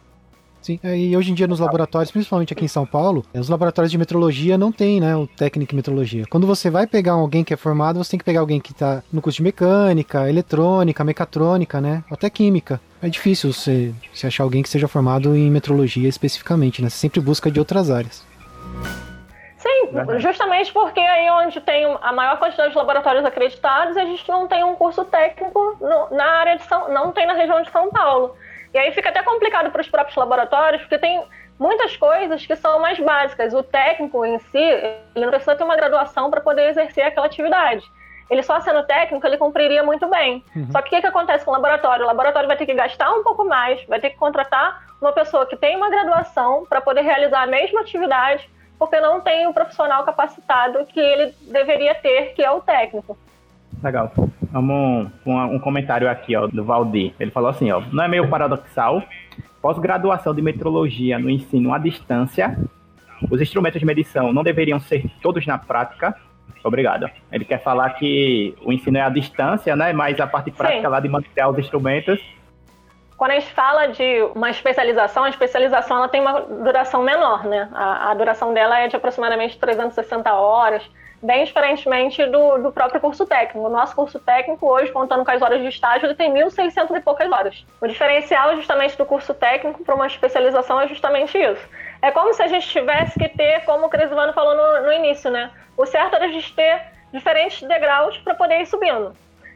Speaker 1: Sim, é, e hoje em dia nos laboratórios, principalmente aqui em São Paulo, os laboratórios de metrologia não tem, né, o técnico em metrologia. Quando você vai pegar alguém que é formado, você tem que pegar alguém que está no curso de mecânica, eletrônica, mecatrônica, né, até química. É difícil você, você achar alguém que seja formado em metrologia especificamente, né? Você sempre busca de outras áreas.
Speaker 4: Sim, justamente porque aí onde tem a maior quantidade de laboratórios acreditados, a gente não tem um curso técnico no, na área de São, não tem na região de São Paulo. E aí fica até complicado para os próprios laboratórios, porque tem muitas coisas que são mais básicas. O técnico em si, ele não precisa ter uma graduação para poder exercer aquela atividade. Ele só sendo técnico, ele cumpriria muito bem. Uhum. Só que o que, que acontece com o laboratório? O laboratório vai ter que gastar um pouco mais, vai ter que contratar uma pessoa que tem uma graduação para poder realizar a mesma atividade, porque não tem o profissional capacitado que ele deveria ter, que é o técnico.
Speaker 3: Legal. Vamos um, um comentário aqui, ó, do Valdir. Ele falou assim, ó, não é meio paradoxal? Pós-graduação de metrologia no ensino à distância, os instrumentos de medição não deveriam ser todos na prática? Obrigado. Ele quer falar que o ensino é à distância, né? Mas a parte prática Sim. lá de manter os instrumentos
Speaker 4: quando a gente fala de uma especialização, a especialização ela tem uma duração menor, né? A, a, duração dela é de aproximadamente 360 horas bem diferentemente do, do próprio curso técnico. O nosso curso técnico, hoje, contando com as horas de estágio, ele tem 1.600 e poucas horas. O diferencial, justamente, do curso técnico para uma especialização é justamente isso. É como se a gente tivesse que ter, como o Cresivano falou no, no início, né? O certo era a gente ter diferentes degraus para poder ir subindo.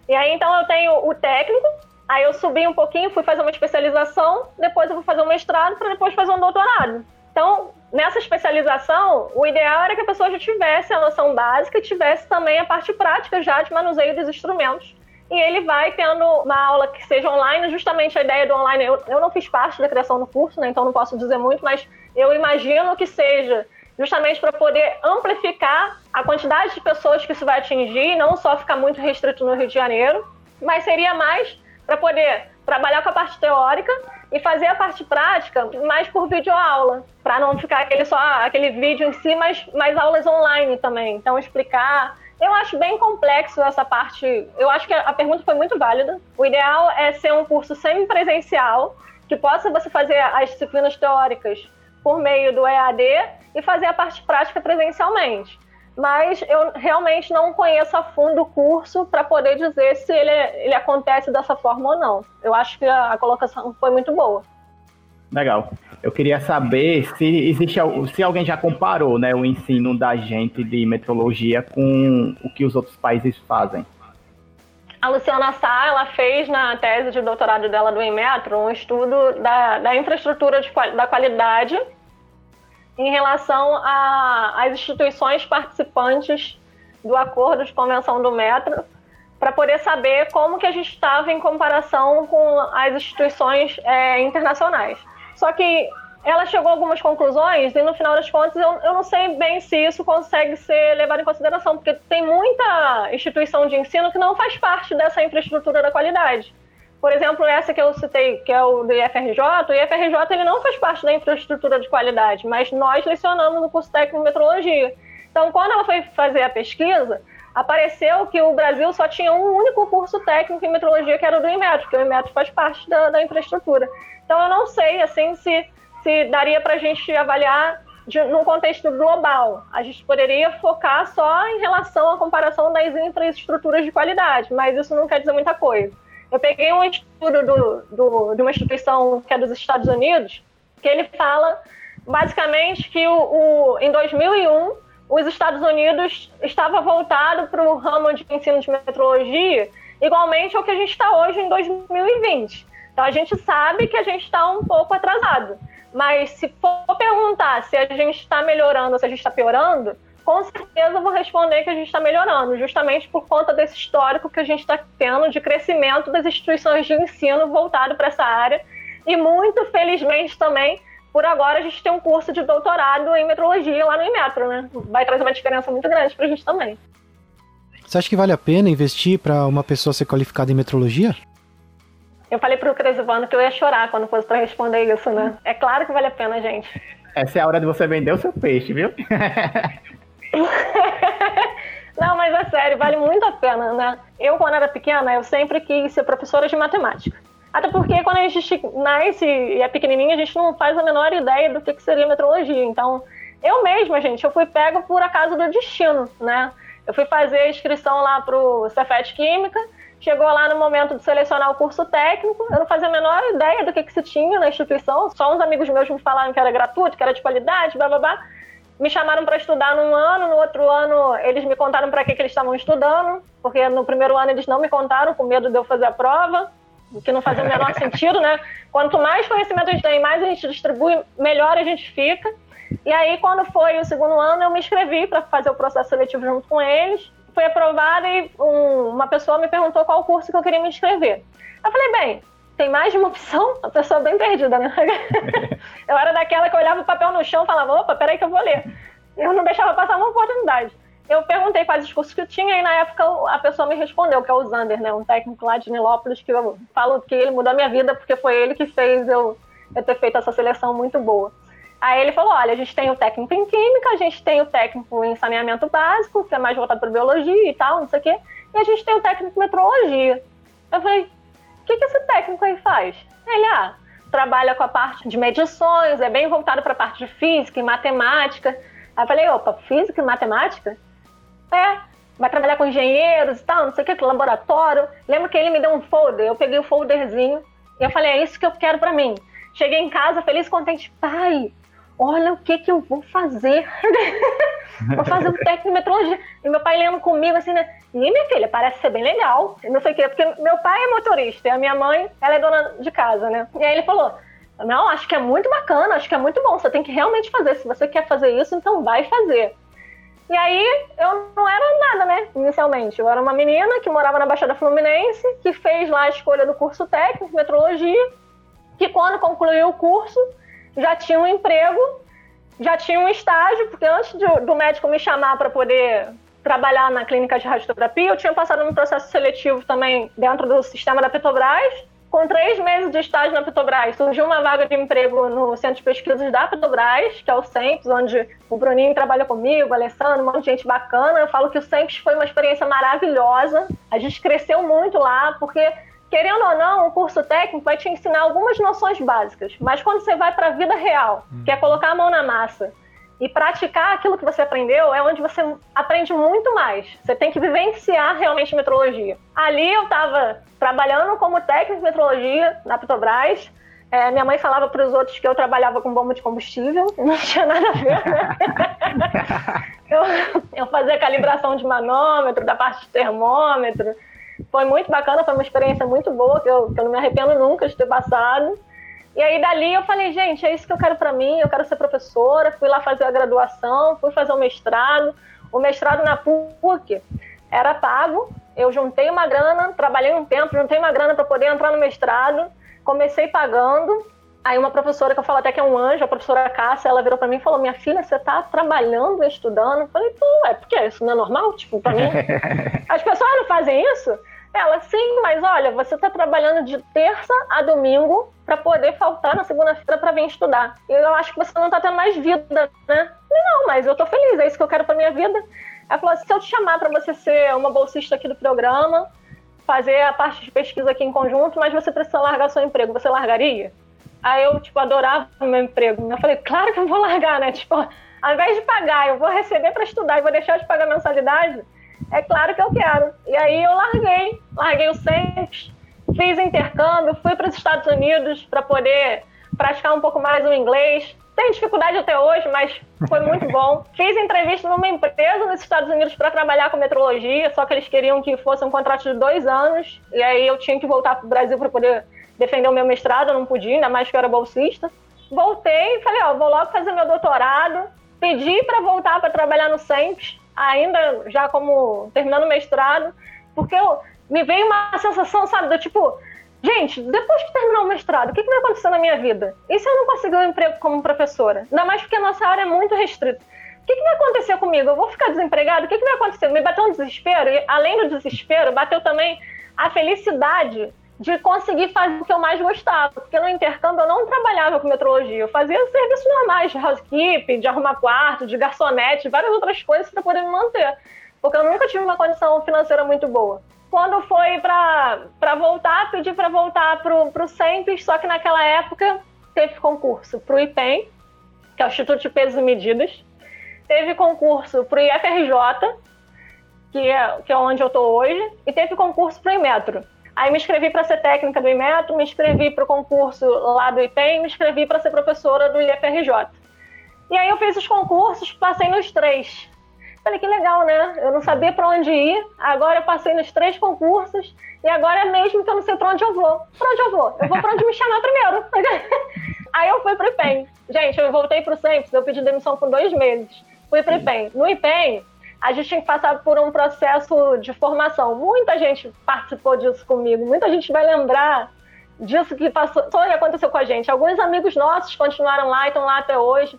Speaker 4: E aí, então, eu tenho o técnico, aí eu subi um pouquinho, fui fazer uma especialização, depois eu vou fazer um mestrado, para depois fazer um doutorado. Então, nessa especialização, o ideal era que a pessoa já tivesse a noção básica e tivesse também a parte prática já de manuseio dos instrumentos. E ele vai tendo uma aula que seja online, justamente a ideia do online, eu, eu não fiz parte da criação do curso, né, então não posso dizer muito, mas eu imagino que seja justamente para poder amplificar a quantidade de pessoas que isso vai atingir, não só ficar muito restrito no Rio de Janeiro, mas seria mais para poder trabalhar com a parte teórica e fazer a parte prática mais por videoaula, para não ficar aquele só aquele vídeo em si, mas mais aulas online também. Então explicar. Eu acho bem complexo essa parte. Eu acho que a pergunta foi muito válida. O ideal é ser um curso semi-presencial, que possa você fazer as disciplinas teóricas por meio do EAD e fazer a parte prática presencialmente mas eu realmente não conheço a fundo o curso para poder dizer se ele, ele acontece dessa forma ou não. Eu acho que a, a, colocação foi muito boa.
Speaker 3: Legal. Eu queria saber se existe se alguém já comparou né, o ensino da gente de metrologia com o que os outros países fazem.
Speaker 4: A Luciana Sá, ela fez na tese de doutorado dela do Inmetro um estudo da, da infraestrutura de, da qualidade em relação às instituições participantes do acordo de convenção do metro, para poder saber como que a gente estava em comparação com as instituições é, internacionais. Só que ela chegou a algumas conclusões e no final das contas eu, eu não sei bem se isso consegue ser levado em consideração, porque tem muita instituição de ensino que não faz parte dessa infraestrutura da qualidade. Por exemplo, essa que eu citei, que é o do IFRJ, o IFRJ ele não faz parte da infraestrutura de qualidade, mas nós lecionamos no curso técnico de metrologia. Então, quando ela foi fazer a pesquisa, apareceu que o Brasil só tinha um único curso técnico em metrologia, que era o do Inmetro, que o Inmetro faz parte da, da infraestrutura. Então, eu não sei, assim, se, se daria para a gente avaliar de, num contexto global. A gente poderia focar só em relação à comparação das infraestruturas de qualidade, mas isso não quer dizer muita coisa. Eu peguei um estudo do, do, de uma instituição que é dos Estados Unidos, que ele fala basicamente que o, o em 2001 os Estados Unidos estava voltado para o ramo de ensino de metrologia igualmente ao que a gente está hoje em 2020. Então a gente sabe que a gente está um pouco atrasado, mas se for perguntar se a gente está melhorando ou se a gente está piorando, com certeza vou responder que a gente está melhorando, justamente por conta desse histórico que a gente está tendo de crescimento das instituições de ensino voltado para essa área. E muito felizmente também, por agora, a gente tem um curso de doutorado em metrologia lá no Inmetro, né? Vai trazer uma diferença muito grande para a gente também.
Speaker 1: Você acha que vale a pena investir para uma pessoa ser qualificada em metrologia?
Speaker 4: Eu falei para o Cresivano que eu ia chorar quando fosse para responder isso, né? É claro que vale a pena, gente.
Speaker 3: Essa é a hora de você vender o seu peixe, viu?
Speaker 4: Não, mas é sério, vale muito a pena, né? Eu, quando era pequena, eu sempre quis ser professora de matemática. Até porque quando a gente nasce e é pequenininha, a gente não faz a menor ideia do que, que seria metrologia. Então, eu mesma, gente, eu fui pega por acaso do destino, né? Eu fui fazer a inscrição lá pro Cefet Química, chegou lá no momento de selecionar o curso técnico, eu não fazia a menor ideia do que, que se tinha na instituição, só uns amigos meus me falaram que era gratuito, que era de qualidade, blá blá blá me chamaram para estudar num ano, no outro ano eles me contaram para que, que eles estavam estudando, porque no primeiro ano eles não me contaram, com medo de eu fazer a prova, o que não fazia o menor sentido, né? Quanto mais conhecimento a gente tem, mais a gente distribui, melhor a gente fica. E aí, quando foi o segundo ano, eu me inscrevi para fazer o processo seletivo junto com eles. Fui aprovada e um, uma pessoa me perguntou qual curso que eu queria me inscrever. Eu falei, bem, tem mais de uma opção, a pessoa bem perdida, né? eu era daquela que olhava o papel no chão e falava, opa, peraí que eu vou ler. Eu não deixava passar uma oportunidade. Eu perguntei quais os cursos que eu tinha e na época a pessoa me respondeu, que é o Zander, né? Um técnico lá de Nilópolis, que eu falo que ele mudou a minha vida porque foi ele que fez eu, eu ter feito essa seleção muito boa. Aí ele falou, olha, a gente tem o técnico em Química, a gente tem o técnico em Saneamento Básico, que é mais voltado para Biologia e tal, não sei o quê, e a gente tem o técnico em Metrologia. Eu falei, que, que esse técnico aí faz? Ele, ah, trabalha com a parte de medições, é bem voltado para a parte de física e matemática. Aí eu falei, opa, física e matemática? É, vai trabalhar com engenheiros e tal, não sei o que, laboratório. Lembro que ele me deu um folder, eu peguei o folderzinho e eu falei, é isso que eu quero para mim. Cheguei em casa feliz contente, pai, olha o que que eu vou fazer. vou fazer um técnico de metrologia. E meu pai lendo comigo assim, né? E minha filha, parece ser bem legal. Não sei o porque meu pai é motorista e a minha mãe, ela é dona de casa, né? E aí ele falou: Não, acho que é muito bacana, acho que é muito bom. Você tem que realmente fazer. Se você quer fazer isso, então vai fazer. E aí eu não era nada, né? Inicialmente. Eu era uma menina que morava na Baixada Fluminense, que fez lá a escolha do curso técnico, metrologia, que quando concluiu o curso já tinha um emprego, já tinha um estágio, porque antes do médico me chamar para poder trabalhar na clínica de radioterapia, eu tinha passado num processo seletivo também dentro do sistema da Petrobras. Com três meses de estágio na Petrobras, surgiu uma vaga de emprego no Centro de Pesquisas da Petrobras, que é o SEMPS, onde o Bruninho trabalha comigo, o Alessandro, um monte de gente bacana. Eu falo que o SEMPS foi uma experiência maravilhosa. A gente cresceu muito lá, porque querendo ou não, o curso técnico vai te ensinar algumas noções básicas, mas quando você vai para a vida real, hum. que é colocar a mão na massa e praticar aquilo que você aprendeu, é onde você aprende muito mais. Você tem que vivenciar realmente metrologia. Ali eu estava trabalhando como técnico de metrologia na Petrobras. É, minha mãe falava para os outros que eu trabalhava com bomba de combustível, não tinha nada a ver, né? eu, eu fazia calibração de manômetro, da parte de termômetro, foi muito bacana, foi uma experiência muito boa, que eu, que eu não me arrependo nunca de ter passado. E aí dali eu falei, gente, é isso que eu quero para mim, eu quero ser professora. Fui lá fazer a graduação, fui fazer o mestrado. O mestrado na PUC era pago. Eu juntei uma grana, trabalhei um tempo, juntei uma grana para poder entrar no mestrado. Comecei pagando. Aí uma professora que eu falo até que é um anjo, a professora Cássia, ela virou para mim e falou: "Minha filha, você tá trabalhando, estudando?" Eu falei: "Pô, é porque isso não é normal, tipo, para mim. As pessoas não fazem isso?" Ela, sim, mas olha, você está trabalhando de terça a domingo para poder faltar na segunda-feira para vir estudar. E eu acho que você não está tendo mais vida, né? Não, mas eu estou feliz, é isso que eu quero para minha vida. Ela falou: se eu te chamar para você ser uma bolsista aqui do programa, fazer a parte de pesquisa aqui em conjunto, mas você precisa largar seu emprego, você largaria? Aí eu, tipo, adorava o meu emprego. Eu falei, claro que eu vou largar, né? Tipo, ao invés de pagar, eu vou receber para estudar e vou deixar de pagar mensalidade é claro que eu quero. E aí eu larguei, larguei o SEMPS, fiz intercâmbio, fui para os Estados Unidos para poder praticar um pouco mais o inglês. Tem dificuldade até hoje, mas foi muito bom. Fiz entrevista numa empresa nos Estados Unidos para trabalhar com metrologia, só que eles queriam que fosse um contrato de dois anos. E aí eu tinha que voltar para o Brasil para poder defender o meu mestrado, eu não podia, ainda mais que eu era bolsista. Voltei e falei, ó, vou logo fazer meu doutorado. Pedi para voltar para trabalhar no SEMPS ainda já como terminando o mestrado, porque eu, me veio uma sensação, sabe, do tipo, gente, depois que terminar o mestrado, o que, que vai acontecer na minha vida? E se eu não conseguir um emprego como professora? Ainda mais porque a nossa área é muito restrita. O que, que vai acontecer comigo? Eu vou ficar desempregado? O que, que vai acontecer? Me bateu um desespero, e além do desespero, bateu também a felicidade de conseguir fazer o que eu mais gostava. Porque no intercâmbio eu não trabalhava com metrologia, eu fazia serviços normais de housekeeping, de arrumar quarto, de garçonete, várias outras coisas para poder me manter. Porque eu nunca tive uma condição financeira muito boa. Quando foi para voltar, pedi para voltar pro, pro SEMPES, só que naquela época teve concurso pro IPEM, que é o Instituto de Pesos e Medidas, teve concurso pro IFRJ, que é, que é onde eu estou hoje, e teve concurso pro IMETRO. Aí me inscrevi para ser técnica do IMETRO, me inscrevi para o concurso lá do IPEM, me inscrevi para ser professora do IFRJ. E aí eu fiz os concursos, passei nos três. Falei que legal, né? Eu não sabia para onde ir, agora eu passei nos três concursos e agora é mesmo que eu não sei para onde eu vou. Para onde eu vou? Eu vou para onde me chamar primeiro. aí eu fui para o IPEM. Gente, eu voltei para o Sempre, eu pedi demissão por dois meses. Fui para o IPEM. No IPEM, a gente tinha que passar por um processo de formação. Muita gente participou disso comigo, muita gente vai lembrar disso que passou, e aconteceu com a gente. Alguns amigos nossos continuaram lá e estão lá até hoje,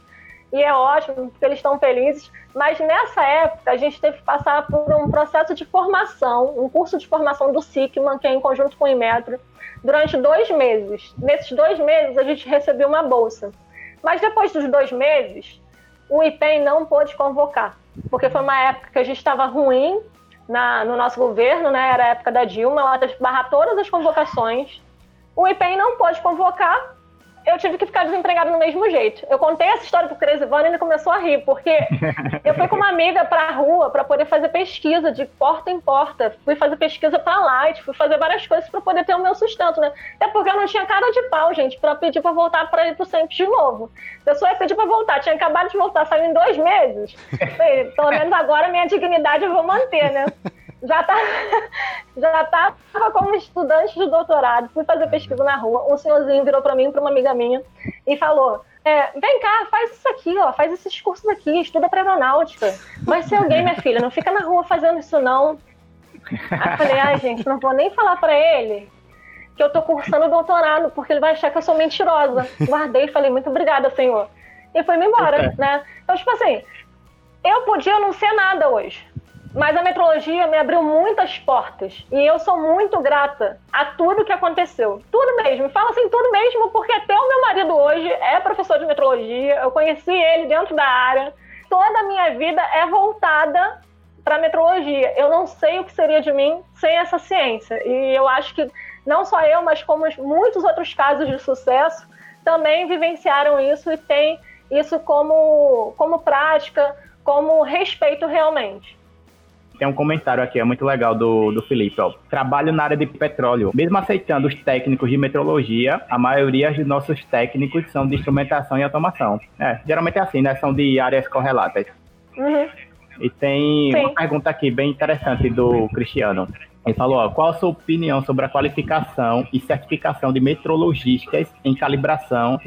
Speaker 4: e é ótimo, porque eles estão felizes. Mas nessa época, a gente teve que passar por um processo de formação, um curso de formação do SICMAN, que é em conjunto com o Imetro, durante dois meses. Nesses dois meses, a gente recebeu uma bolsa. Mas depois dos dois meses, o IPEM não pôde convocar porque foi uma época que a gente estava ruim na, no nosso governo, né? Era a época da Dilma, ela que barrar todas as convocações. O IPEM não pôde convocar eu tive que ficar desempregada do mesmo jeito. Eu contei essa história pro Cresivano e ele começou a rir, porque eu fui com uma amiga pra rua para poder fazer pesquisa de porta em porta. Fui fazer pesquisa pra Light, fui fazer várias coisas para poder ter o meu sustento, né? Até porque eu não tinha cara de pau, gente, para pedir para voltar para ir pro Sempre de novo. A pessoa ia pedir para voltar, tinha acabado de voltar, saiu em dois meses. Falei, pelo menos agora minha dignidade eu vou manter, né? Já tá, já estava como estudante de doutorado, fui fazer pesquisa na rua, um senhorzinho virou para mim, para uma amiga minha, e falou, é, vem cá, faz isso aqui, ó, faz esses cursos aqui, estuda para aeronáutica. Vai ser alguém, minha filha, não fica na rua fazendo isso não. Aí eu falei, ai gente, não vou nem falar para ele que eu tô cursando doutorado, porque ele vai achar que eu sou mentirosa. Guardei e falei, muito obrigada, senhor. E foi-me embora, né? Então, tipo assim, eu podia não ser nada hoje. Mas a metrologia me abriu muitas portas. E eu sou muito grata a tudo que aconteceu. Tudo mesmo. Falo assim, tudo mesmo, porque até o meu marido hoje é professor de metrologia. Eu conheci ele dentro da área. Toda a minha vida é voltada para metrologia. Eu não sei o que seria de mim sem essa ciência. E eu acho que não só eu, mas como muitos outros casos de sucesso também vivenciaram isso e têm isso como, como prática, como respeito realmente.
Speaker 3: Tem um comentário aqui, é muito legal do, do Felipe. Ó. Trabalho na área de petróleo. Mesmo aceitando os técnicos de metrologia, a maioria dos nossos técnicos são de instrumentação e automação. É, geralmente é assim, né? São de áreas correlatas.
Speaker 4: Uhum.
Speaker 3: E tem Sim. uma pergunta aqui bem interessante do Cristiano. Ele falou, ó, qual a sua opinião sobre a qualificação e certificação de metrologistas em calibração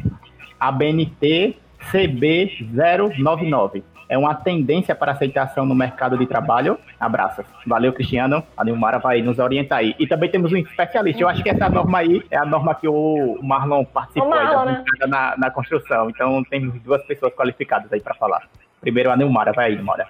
Speaker 3: ABNT CB099? É uma tendência para aceitação no mercado de trabalho. Abraços. Valeu, Cristiano. A Nilmara vai nos orientar aí. E também temos um especialista. Eu acho que essa norma aí é a norma que o Marlon participou Marlon, né? na, na construção. Então, temos duas pessoas qualificadas aí para falar. Primeiro, a Nilmara. Vai aí, Nilmara.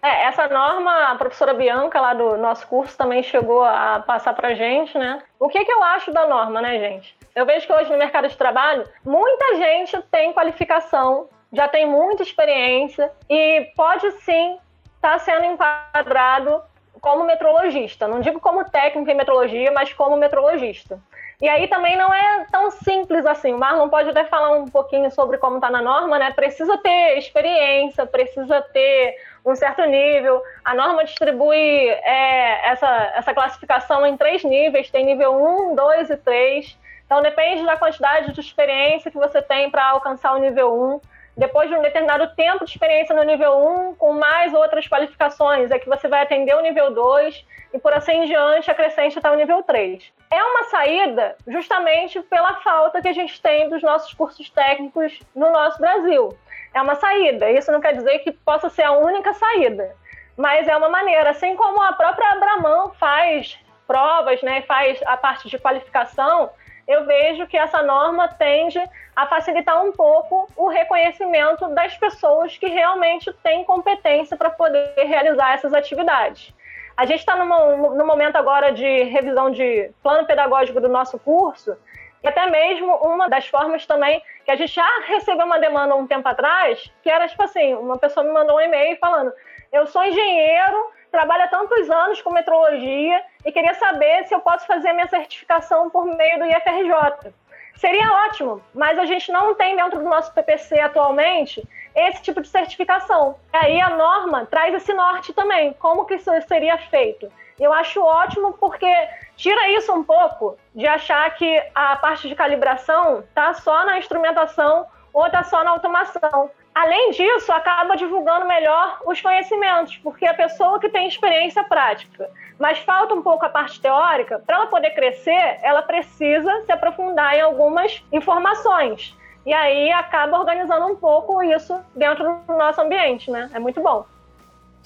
Speaker 4: É, essa norma, a professora Bianca lá do nosso curso também chegou a passar pra gente, né? O que, que eu acho da norma, né, gente? Eu vejo que hoje no mercado de trabalho, muita gente tem qualificação já tem muita experiência e pode sim estar tá sendo enquadrado como metrologista. Não digo como técnico em metrologia, mas como metrologista. E aí também não é tão simples assim. O Marlon pode até falar um pouquinho sobre como está na norma, né? Precisa ter experiência, precisa ter um certo nível. A norma distribui é, essa, essa classificação em três níveis: tem nível 1, 2 e 3. Então depende da quantidade de experiência que você tem para alcançar o nível 1 depois de um determinado tempo de experiência no nível 1, com mais outras qualificações, é que você vai atender o nível 2 e por assim em diante acrescente até o nível 3. É uma saída justamente pela falta que a gente tem dos nossos cursos técnicos no nosso Brasil. É uma saída. Isso não quer dizer que possa ser a única saída, mas é uma maneira. Assim como a própria Abraman faz provas, né, faz a parte de qualificação, eu vejo que essa norma tende a facilitar um pouco o reconhecimento das pessoas que realmente têm competência para poder realizar essas atividades. A gente está no momento agora de revisão de plano pedagógico do nosso curso, e até mesmo uma das formas também que a gente já recebeu uma demanda um tempo atrás, que era tipo assim, uma pessoa me mandou um e-mail falando: "Eu sou engenheiro, trabalho há tantos anos com metrologia e queria saber se eu posso fazer minha certificação por meio do IFRJ". Seria ótimo, mas a gente não tem dentro do nosso PPC atualmente esse tipo de certificação. Aí a norma traz esse norte também, como que isso seria feito. Eu acho ótimo porque tira isso um pouco de achar que a parte de calibração está só na instrumentação ou está só na automação. Além disso, acaba divulgando melhor os conhecimentos, porque a pessoa que tem experiência prática, mas falta um pouco a parte teórica, para ela poder crescer, ela precisa se aprofundar em algumas informações. E aí acaba organizando um pouco isso dentro do nosso ambiente, né? É muito bom.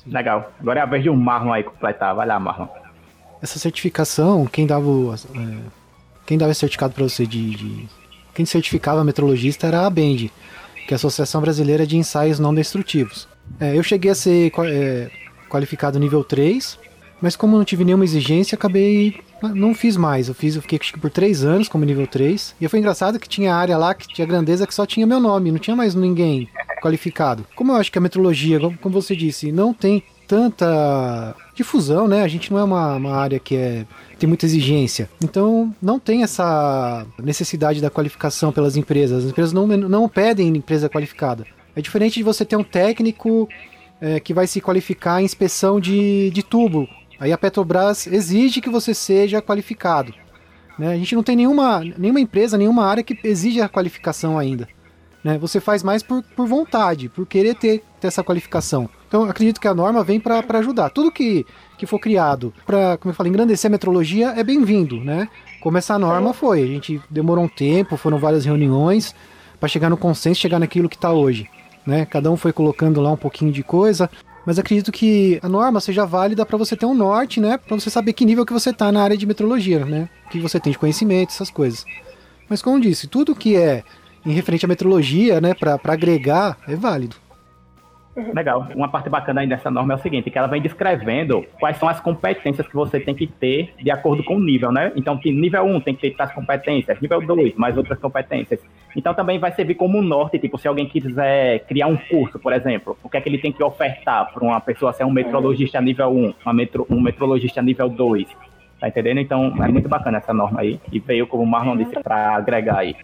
Speaker 3: Legal. Agora é a vez de um Marlon aí completar. Vai lá, Marlon.
Speaker 1: Essa certificação, quem dava o, é, quem dava esse certificado para você de, de, Quem certificava metrologista era a BEND, que é a Associação Brasileira de Ensaios Não Destrutivos. É, eu cheguei a ser é, qualificado nível 3, mas como não tive nenhuma exigência, acabei. Não fiz mais. Eu fiz, eu fiquei por 3 anos como nível 3. E foi engraçado que tinha área lá que tinha grandeza que só tinha meu nome, não tinha mais ninguém qualificado. Como eu acho que a metrologia, como você disse, não tem tanta difusão, né? A gente não é uma, uma área que é, tem muita exigência. Então, não tem essa necessidade da qualificação pelas empresas. As empresas não, não pedem empresa qualificada. É diferente de você ter um técnico é, que vai se qualificar em inspeção de, de tubo. Aí a Petrobras exige que você seja qualificado. Né? A gente não tem nenhuma, nenhuma empresa, nenhuma área que exige a qualificação ainda. Né? Você faz mais por, por vontade, por querer ter, ter essa qualificação. Então acredito que a norma vem para ajudar. Tudo que, que for criado para, como eu falei, engrandecer a metrologia é bem-vindo, né? Como essa norma foi. A gente demorou um tempo, foram várias reuniões para chegar no consenso, chegar naquilo que está hoje. Né? Cada um foi colocando lá um pouquinho de coisa, mas acredito que a norma seja válida para você ter um norte, né? Para você saber que nível que você está na área de metrologia, né? Que você tem de conhecimento, essas coisas. Mas como disse, tudo que é em referente à metrologia, né, para agregar, é válido.
Speaker 3: Legal. Uma parte bacana aí dessa norma é o seguinte, que ela vem descrevendo quais são as competências que você tem que ter de acordo com o nível, né? Então, que nível 1 tem que ter tais competências, nível 2, mais outras competências. Então, também vai servir como norte, tipo, se alguém quiser criar um curso, por exemplo, o que é que ele tem que ofertar para uma pessoa ser um metrologista nível 1, uma metro, um metrologista nível 2, tá entendendo? Então, é muito bacana essa norma aí, e veio, como o Marlon disse, para agregar aí.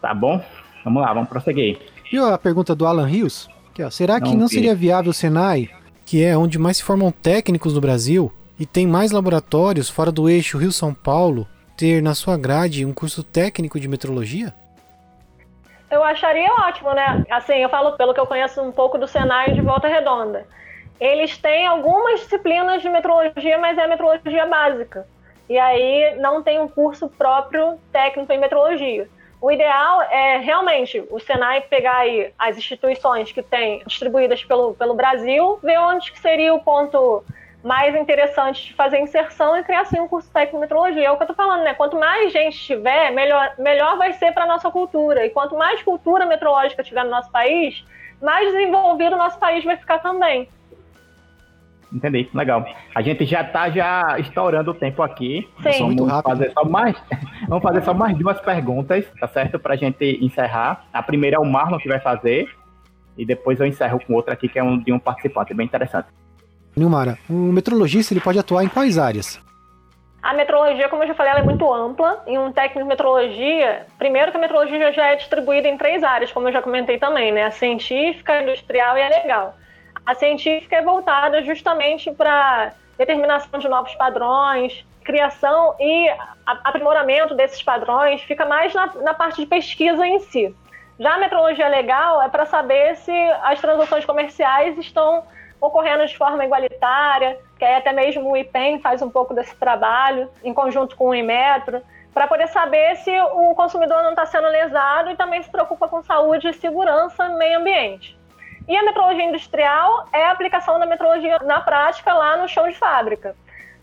Speaker 3: Tá bom? Vamos lá, vamos prosseguir.
Speaker 1: E a pergunta do Alan Rios? Que, ó, será que não, não seria viável o Senai, que é onde mais se formam técnicos no Brasil, e tem mais laboratórios fora do eixo Rio-São Paulo, ter na sua grade um curso técnico de metrologia?
Speaker 4: Eu acharia ótimo, né? Assim, eu falo pelo que eu conheço um pouco do Senai de Volta Redonda. Eles têm algumas disciplinas de metrologia, mas é metrologia básica. E aí não tem um curso próprio técnico em metrologia. O ideal é realmente o Senai pegar aí as instituições que tem distribuídas pelo, pelo Brasil, ver onde que seria o ponto mais interessante de fazer inserção e criar assim um curso técnico de metrologia. É o que eu tô falando, né? Quanto mais gente tiver, melhor, melhor vai ser para nossa cultura. E quanto mais cultura metrológica tiver no nosso país, mais desenvolvido o nosso país vai ficar também.
Speaker 3: Entendi, legal. A gente já está já estourando o tempo aqui.
Speaker 4: Sim.
Speaker 3: Vamos Muito rápido. fazer só mais, vamos fazer só mais duas perguntas, tá certo? Para a gente encerrar. A primeira é o Marlon que vai fazer e depois eu encerro com outra aqui que é um de um participante bem interessante.
Speaker 1: Nilmara, o metrologista ele pode atuar em quais áreas?
Speaker 4: A metrologia, como eu já falei, ela é muito ampla. Em um técnico de metrologia, primeiro que a metrologia já é distribuída em três áreas, como eu já comentei também, né? A científica, a industrial e a legal. A científica é voltada justamente para determinação de novos padrões, criação e aprimoramento desses padrões, fica mais na, na parte de pesquisa em si. Já a metrologia legal é para saber se as transações comerciais estão ocorrendo de forma igualitária, que até mesmo o IPEM faz um pouco desse trabalho, em conjunto com o Inmetro, para poder saber se o consumidor não está sendo lesado e também se preocupa com saúde e segurança no meio ambiente. E a metrologia industrial é a aplicação da metrologia na prática lá no chão de fábrica.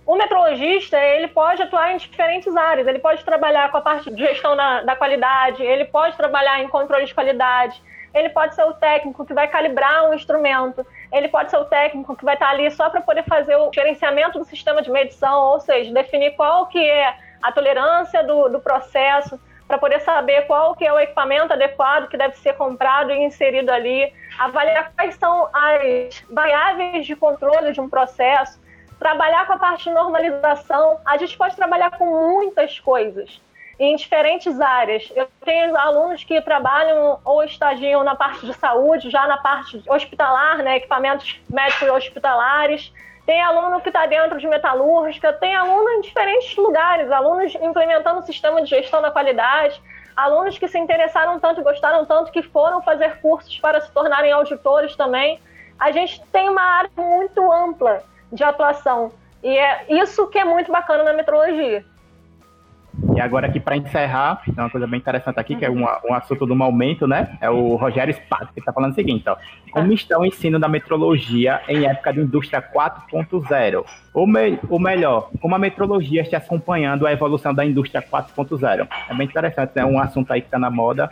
Speaker 4: O metrologista ele pode atuar em diferentes áreas. Ele pode trabalhar com a parte de gestão da, da qualidade, ele pode trabalhar em controle de qualidade, ele pode ser o técnico que vai calibrar um instrumento. ele pode ser o técnico que vai estar ali só para poder fazer o gerenciamento do sistema de medição, ou seja, definir qual que é a tolerância do, do processo, para poder saber qual que é o equipamento adequado que deve ser comprado e inserido ali, avaliar quais são as variáveis de controle de um processo, trabalhar com a parte de normalização. A gente pode trabalhar com muitas coisas em diferentes áreas. Eu tenho alunos que trabalham ou estagiam na parte de saúde, já na parte hospitalar, né, equipamentos médicos hospitalares. Tem aluno que está dentro de metalúrgica, tem aluno em diferentes lugares, alunos implementando sistema de gestão da qualidade, alunos que se interessaram tanto gostaram tanto que foram fazer cursos para se tornarem auditores também. A gente tem uma área muito ampla de atuação e é isso que é muito bacana na metrologia.
Speaker 3: E agora aqui para encerrar, tem uma coisa bem interessante aqui, que é um, um assunto do momento, né? É o Rogério Spato, que está falando o seguinte, ó. Como está o ensino da metrologia em época de indústria 4.0? Ou, me, ou melhor, como a metrologia está acompanhando a evolução da indústria 4.0? É bem interessante, né? Um assunto aí que está na moda.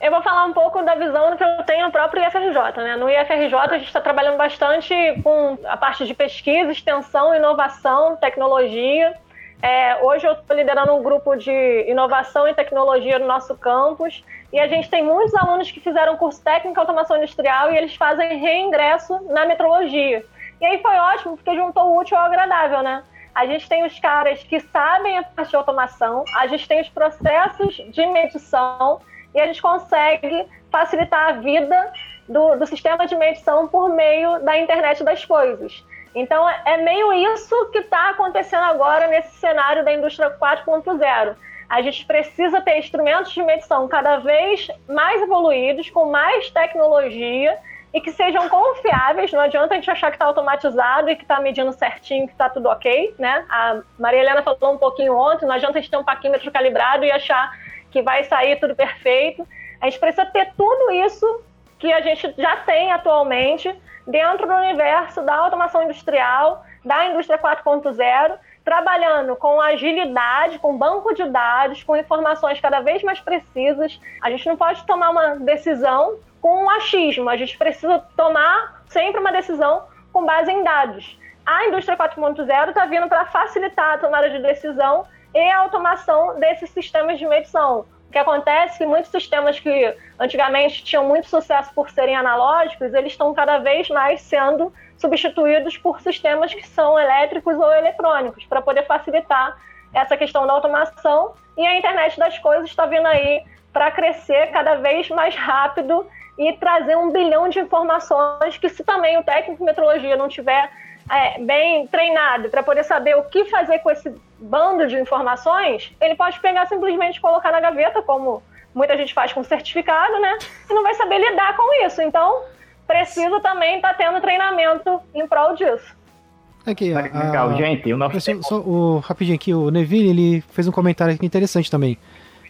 Speaker 4: Eu vou falar um pouco da visão que eu tenho no próprio IFRJ. Né? No IFRJ, a gente está trabalhando bastante com a parte de pesquisa, extensão, inovação, tecnologia. É, hoje eu estou liderando um grupo de inovação e tecnologia no nosso campus e a gente tem muitos alunos que fizeram curso técnico em automação industrial e eles fazem reingresso na metrologia. E aí foi ótimo porque juntou o útil ao agradável, né? A gente tem os caras que sabem a parte de automação, a gente tem os processos de medição e a gente consegue facilitar a vida do, do sistema de medição por meio da internet das coisas. Então, é meio isso que está acontecendo agora nesse cenário da indústria 4.0. A gente precisa ter instrumentos de medição cada vez mais evoluídos, com mais tecnologia e que sejam confiáveis. Não adianta a gente achar que está automatizado e que está medindo certinho, que está tudo ok, né? A Maria Helena falou um pouquinho ontem, não adianta a gente ter um paquímetro calibrado e achar que vai sair tudo perfeito. A gente precisa ter tudo isso que a gente já tem atualmente dentro do universo da automação industrial, da indústria 4.0, trabalhando com agilidade, com banco de dados, com informações cada vez mais precisas. A gente não pode tomar uma decisão com um achismo, a gente precisa tomar sempre uma decisão com base em dados. A indústria 4.0 está vindo para facilitar a tomada de decisão e a automação desses sistemas de medição. O que acontece é que muitos sistemas que antigamente tinham muito sucesso por serem analógicos, eles estão cada vez mais sendo substituídos por sistemas que são elétricos ou eletrônicos, para poder facilitar essa questão da automação. E a internet das coisas está vindo aí para crescer cada vez mais rápido e trazer um bilhão de informações que se também o técnico de metrologia não tiver é, bem treinado para poder saber o que fazer com esse bando de informações, ele pode pegar simplesmente colocar na gaveta, como muita gente faz com certificado, né? E não vai saber lidar com isso. Então, precisa também estar tá tendo treinamento em prol disso.
Speaker 1: Aqui, a, Legal, gente. O nosso só, só, o, rapidinho aqui, o Neville ele fez um comentário interessante também.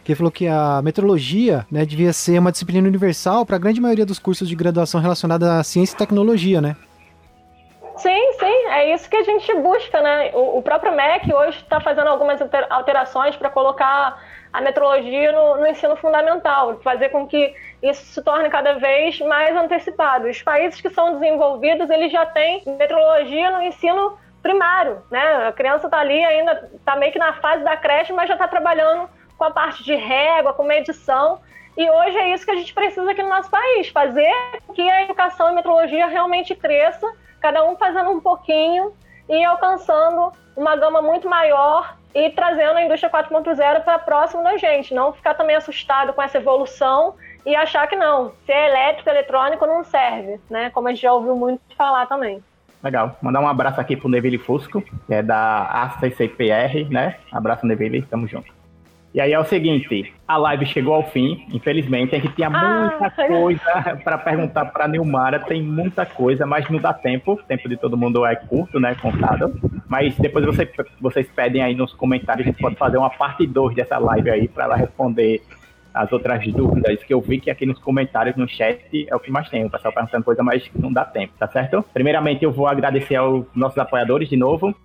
Speaker 1: Que ele falou que a metrologia né, devia ser uma disciplina universal para a grande maioria dos cursos de graduação relacionada à ciência e tecnologia, né?
Speaker 4: Sim, sim, é isso que a gente busca, né? O, o próprio MEC hoje está fazendo algumas alterações para colocar a metrologia no, no, ensino fundamental, fazer com que isso se torne cada vez mais antecipado. Os países que são desenvolvidos, eles já têm metrologia no ensino primário, né? A criança está ali ainda, está meio que na fase da creche, mas já está trabalhando com a parte de régua, com medição. E hoje é isso que a gente precisa aqui no nosso país, fazer que a educação em metrologia realmente cresça cada um fazendo um pouquinho e alcançando uma gama muito maior e trazendo a indústria 4.0 para próximo da gente, não ficar também assustado com essa evolução e achar que não, se é elétrico, eletrônico não serve, né? Como a gente já ouviu muito falar também.
Speaker 3: Legal. Mandar um abraço aqui pro Neville Fusco, que é da ACCPR, né? Abraço, Neville, tamo junto. E aí é o seguinte, a live chegou ao fim, infelizmente, a gente tinha ah, muita coisa para perguntar para Nilmara, tem muita coisa, mas não dá tempo, o tempo de todo mundo é curto, né, contado. Mas depois você, vocês pedem aí nos comentários, a gente pode fazer uma parte 2 dessa live aí para ela responder as outras dúvidas que eu vi que aqui nos comentários, no chat, é o que mais tem. O pessoal perguntando coisa, mas não dá tempo, tá certo? Primeiramente, eu vou agradecer aos nossos apoiadores de novo.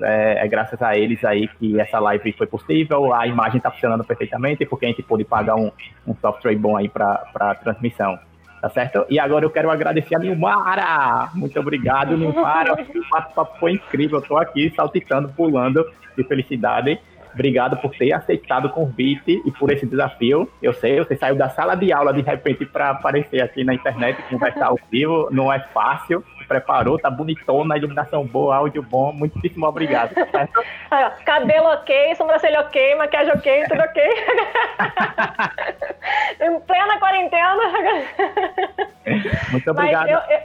Speaker 3: É, é, graças a eles aí que essa live foi possível, a imagem está funcionando perfeitamente, porque a gente pôde pagar um, um software bom aí para transmissão. tá certo? E agora eu quero agradecer a Nilmara. Muito obrigado, Nilmara. O bate-papo foi incrível. Eu tô aqui saltitando, pulando de felicidade. Obrigado por ter aceitado o convite e por esse desafio. Eu sei, você saiu da sala de aula de repente para aparecer aqui na internet conversar ao vivo. Não é fácil. Preparou, tá bonitona, iluminação boa, áudio bom. Muitíssimo obrigado.
Speaker 4: Cabelo ok, sobrancelha ok, maquiagem ok, tudo ok. em plena quarentena.
Speaker 3: Muito obrigado.
Speaker 4: Eu, eu,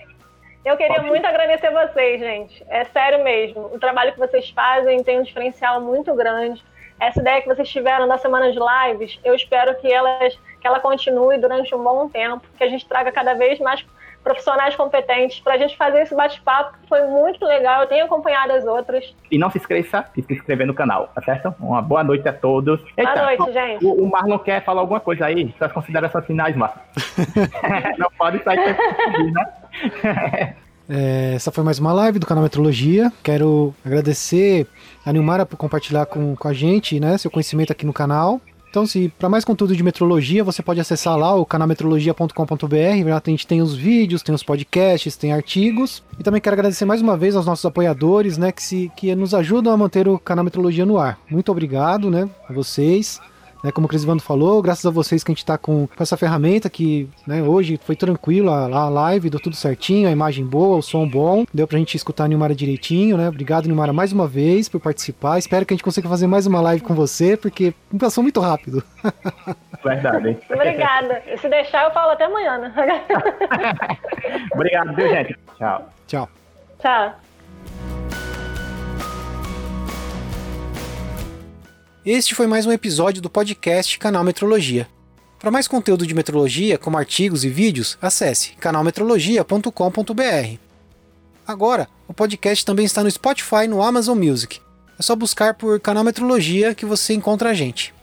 Speaker 4: eu, queria Pode. muito agradecer vocês, gente. É sério mesmo. O trabalho que vocês fazem tem um diferencial muito grande essa ideia que vocês tiveram da semana de lives, eu espero que, elas, que ela continue durante um bom tempo, que a gente traga cada vez mais profissionais competentes para a gente fazer esse bate-papo, que foi muito legal. Eu tenho acompanhado as outras.
Speaker 3: E não se esqueça de se inscrever no canal, tá certo? Uma boa noite a todos.
Speaker 4: Eita, boa noite, gente.
Speaker 3: O, o, Marlon quer falar alguma coisa aí? Suas considerações finais, Marlon. não pode sair sem né?
Speaker 1: É, essa foi mais uma live do canal Metrologia. Quero agradecer a Nilmara por compartilhar com, com a gente né, seu conhecimento aqui no canal. Então, se para mais conteúdo de metrologia, você pode acessar lá o canalmetrologia.com.br. A gente tem os vídeos, tem os podcasts, tem artigos. E também quero agradecer mais uma vez aos nossos apoiadores, né, que, se, que nos ajudam a manter o canal Metrologia no ar. Muito obrigado, né, a vocês. Né, como o Crisvando falou, graças a vocês que a gente está com, com, essa ferramenta que né, hoje foi tranquilo, a, a, live deu tudo certinho, a imagem boa, o som bom, deu pra gente escutar a Nilmara direitinho, né? Obrigado, Nilmara, mais uma vez por participar. Espero que a gente consiga fazer mais uma live com você, porque passou muito rápido.
Speaker 3: Verdade.
Speaker 4: Obrigada. Se deixar, eu falo até amanhã, né?
Speaker 3: Obrigado, viu, gente? Tchau.
Speaker 1: Tchau.
Speaker 4: Tchau.
Speaker 1: Este foi mais um episódio do podcast Canal Metrologia. Para mais conteúdo de metrologia, como artigos e vídeos, acesse canalmetrologia.com.br. Agora, o podcast também está no Spotify e no Amazon Music. É só buscar por Canal Metrologia que você encontra a gente.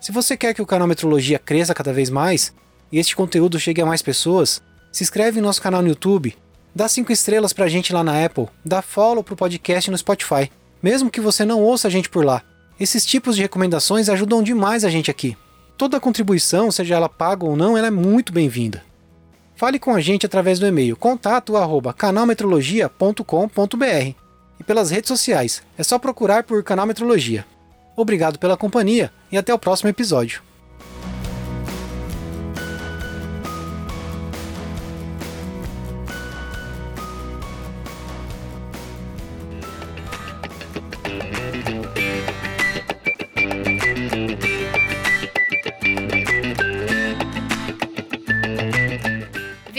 Speaker 1: Se você quer que o Canal Metrologia cresça cada vez mais e este conteúdo chegue a mais pessoas, se inscreve no nosso canal no YouTube, dá 5 estrelas pra gente lá na Apple, dá follow pro podcast no Spotify, mesmo que você não ouça a gente por lá. Esses tipos de recomendações ajudam demais a gente aqui. Toda contribuição, seja ela paga ou não, ela é muito bem-vinda. Fale com a gente através do e-mail contato@canalmetrologia.com.br e pelas redes sociais. É só procurar por Canal Metrologia. Obrigado pela companhia e até o próximo episódio.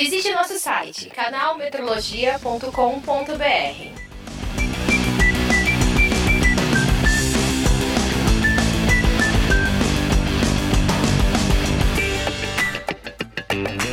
Speaker 2: Visite nosso site canalmetrologia.com.br. thank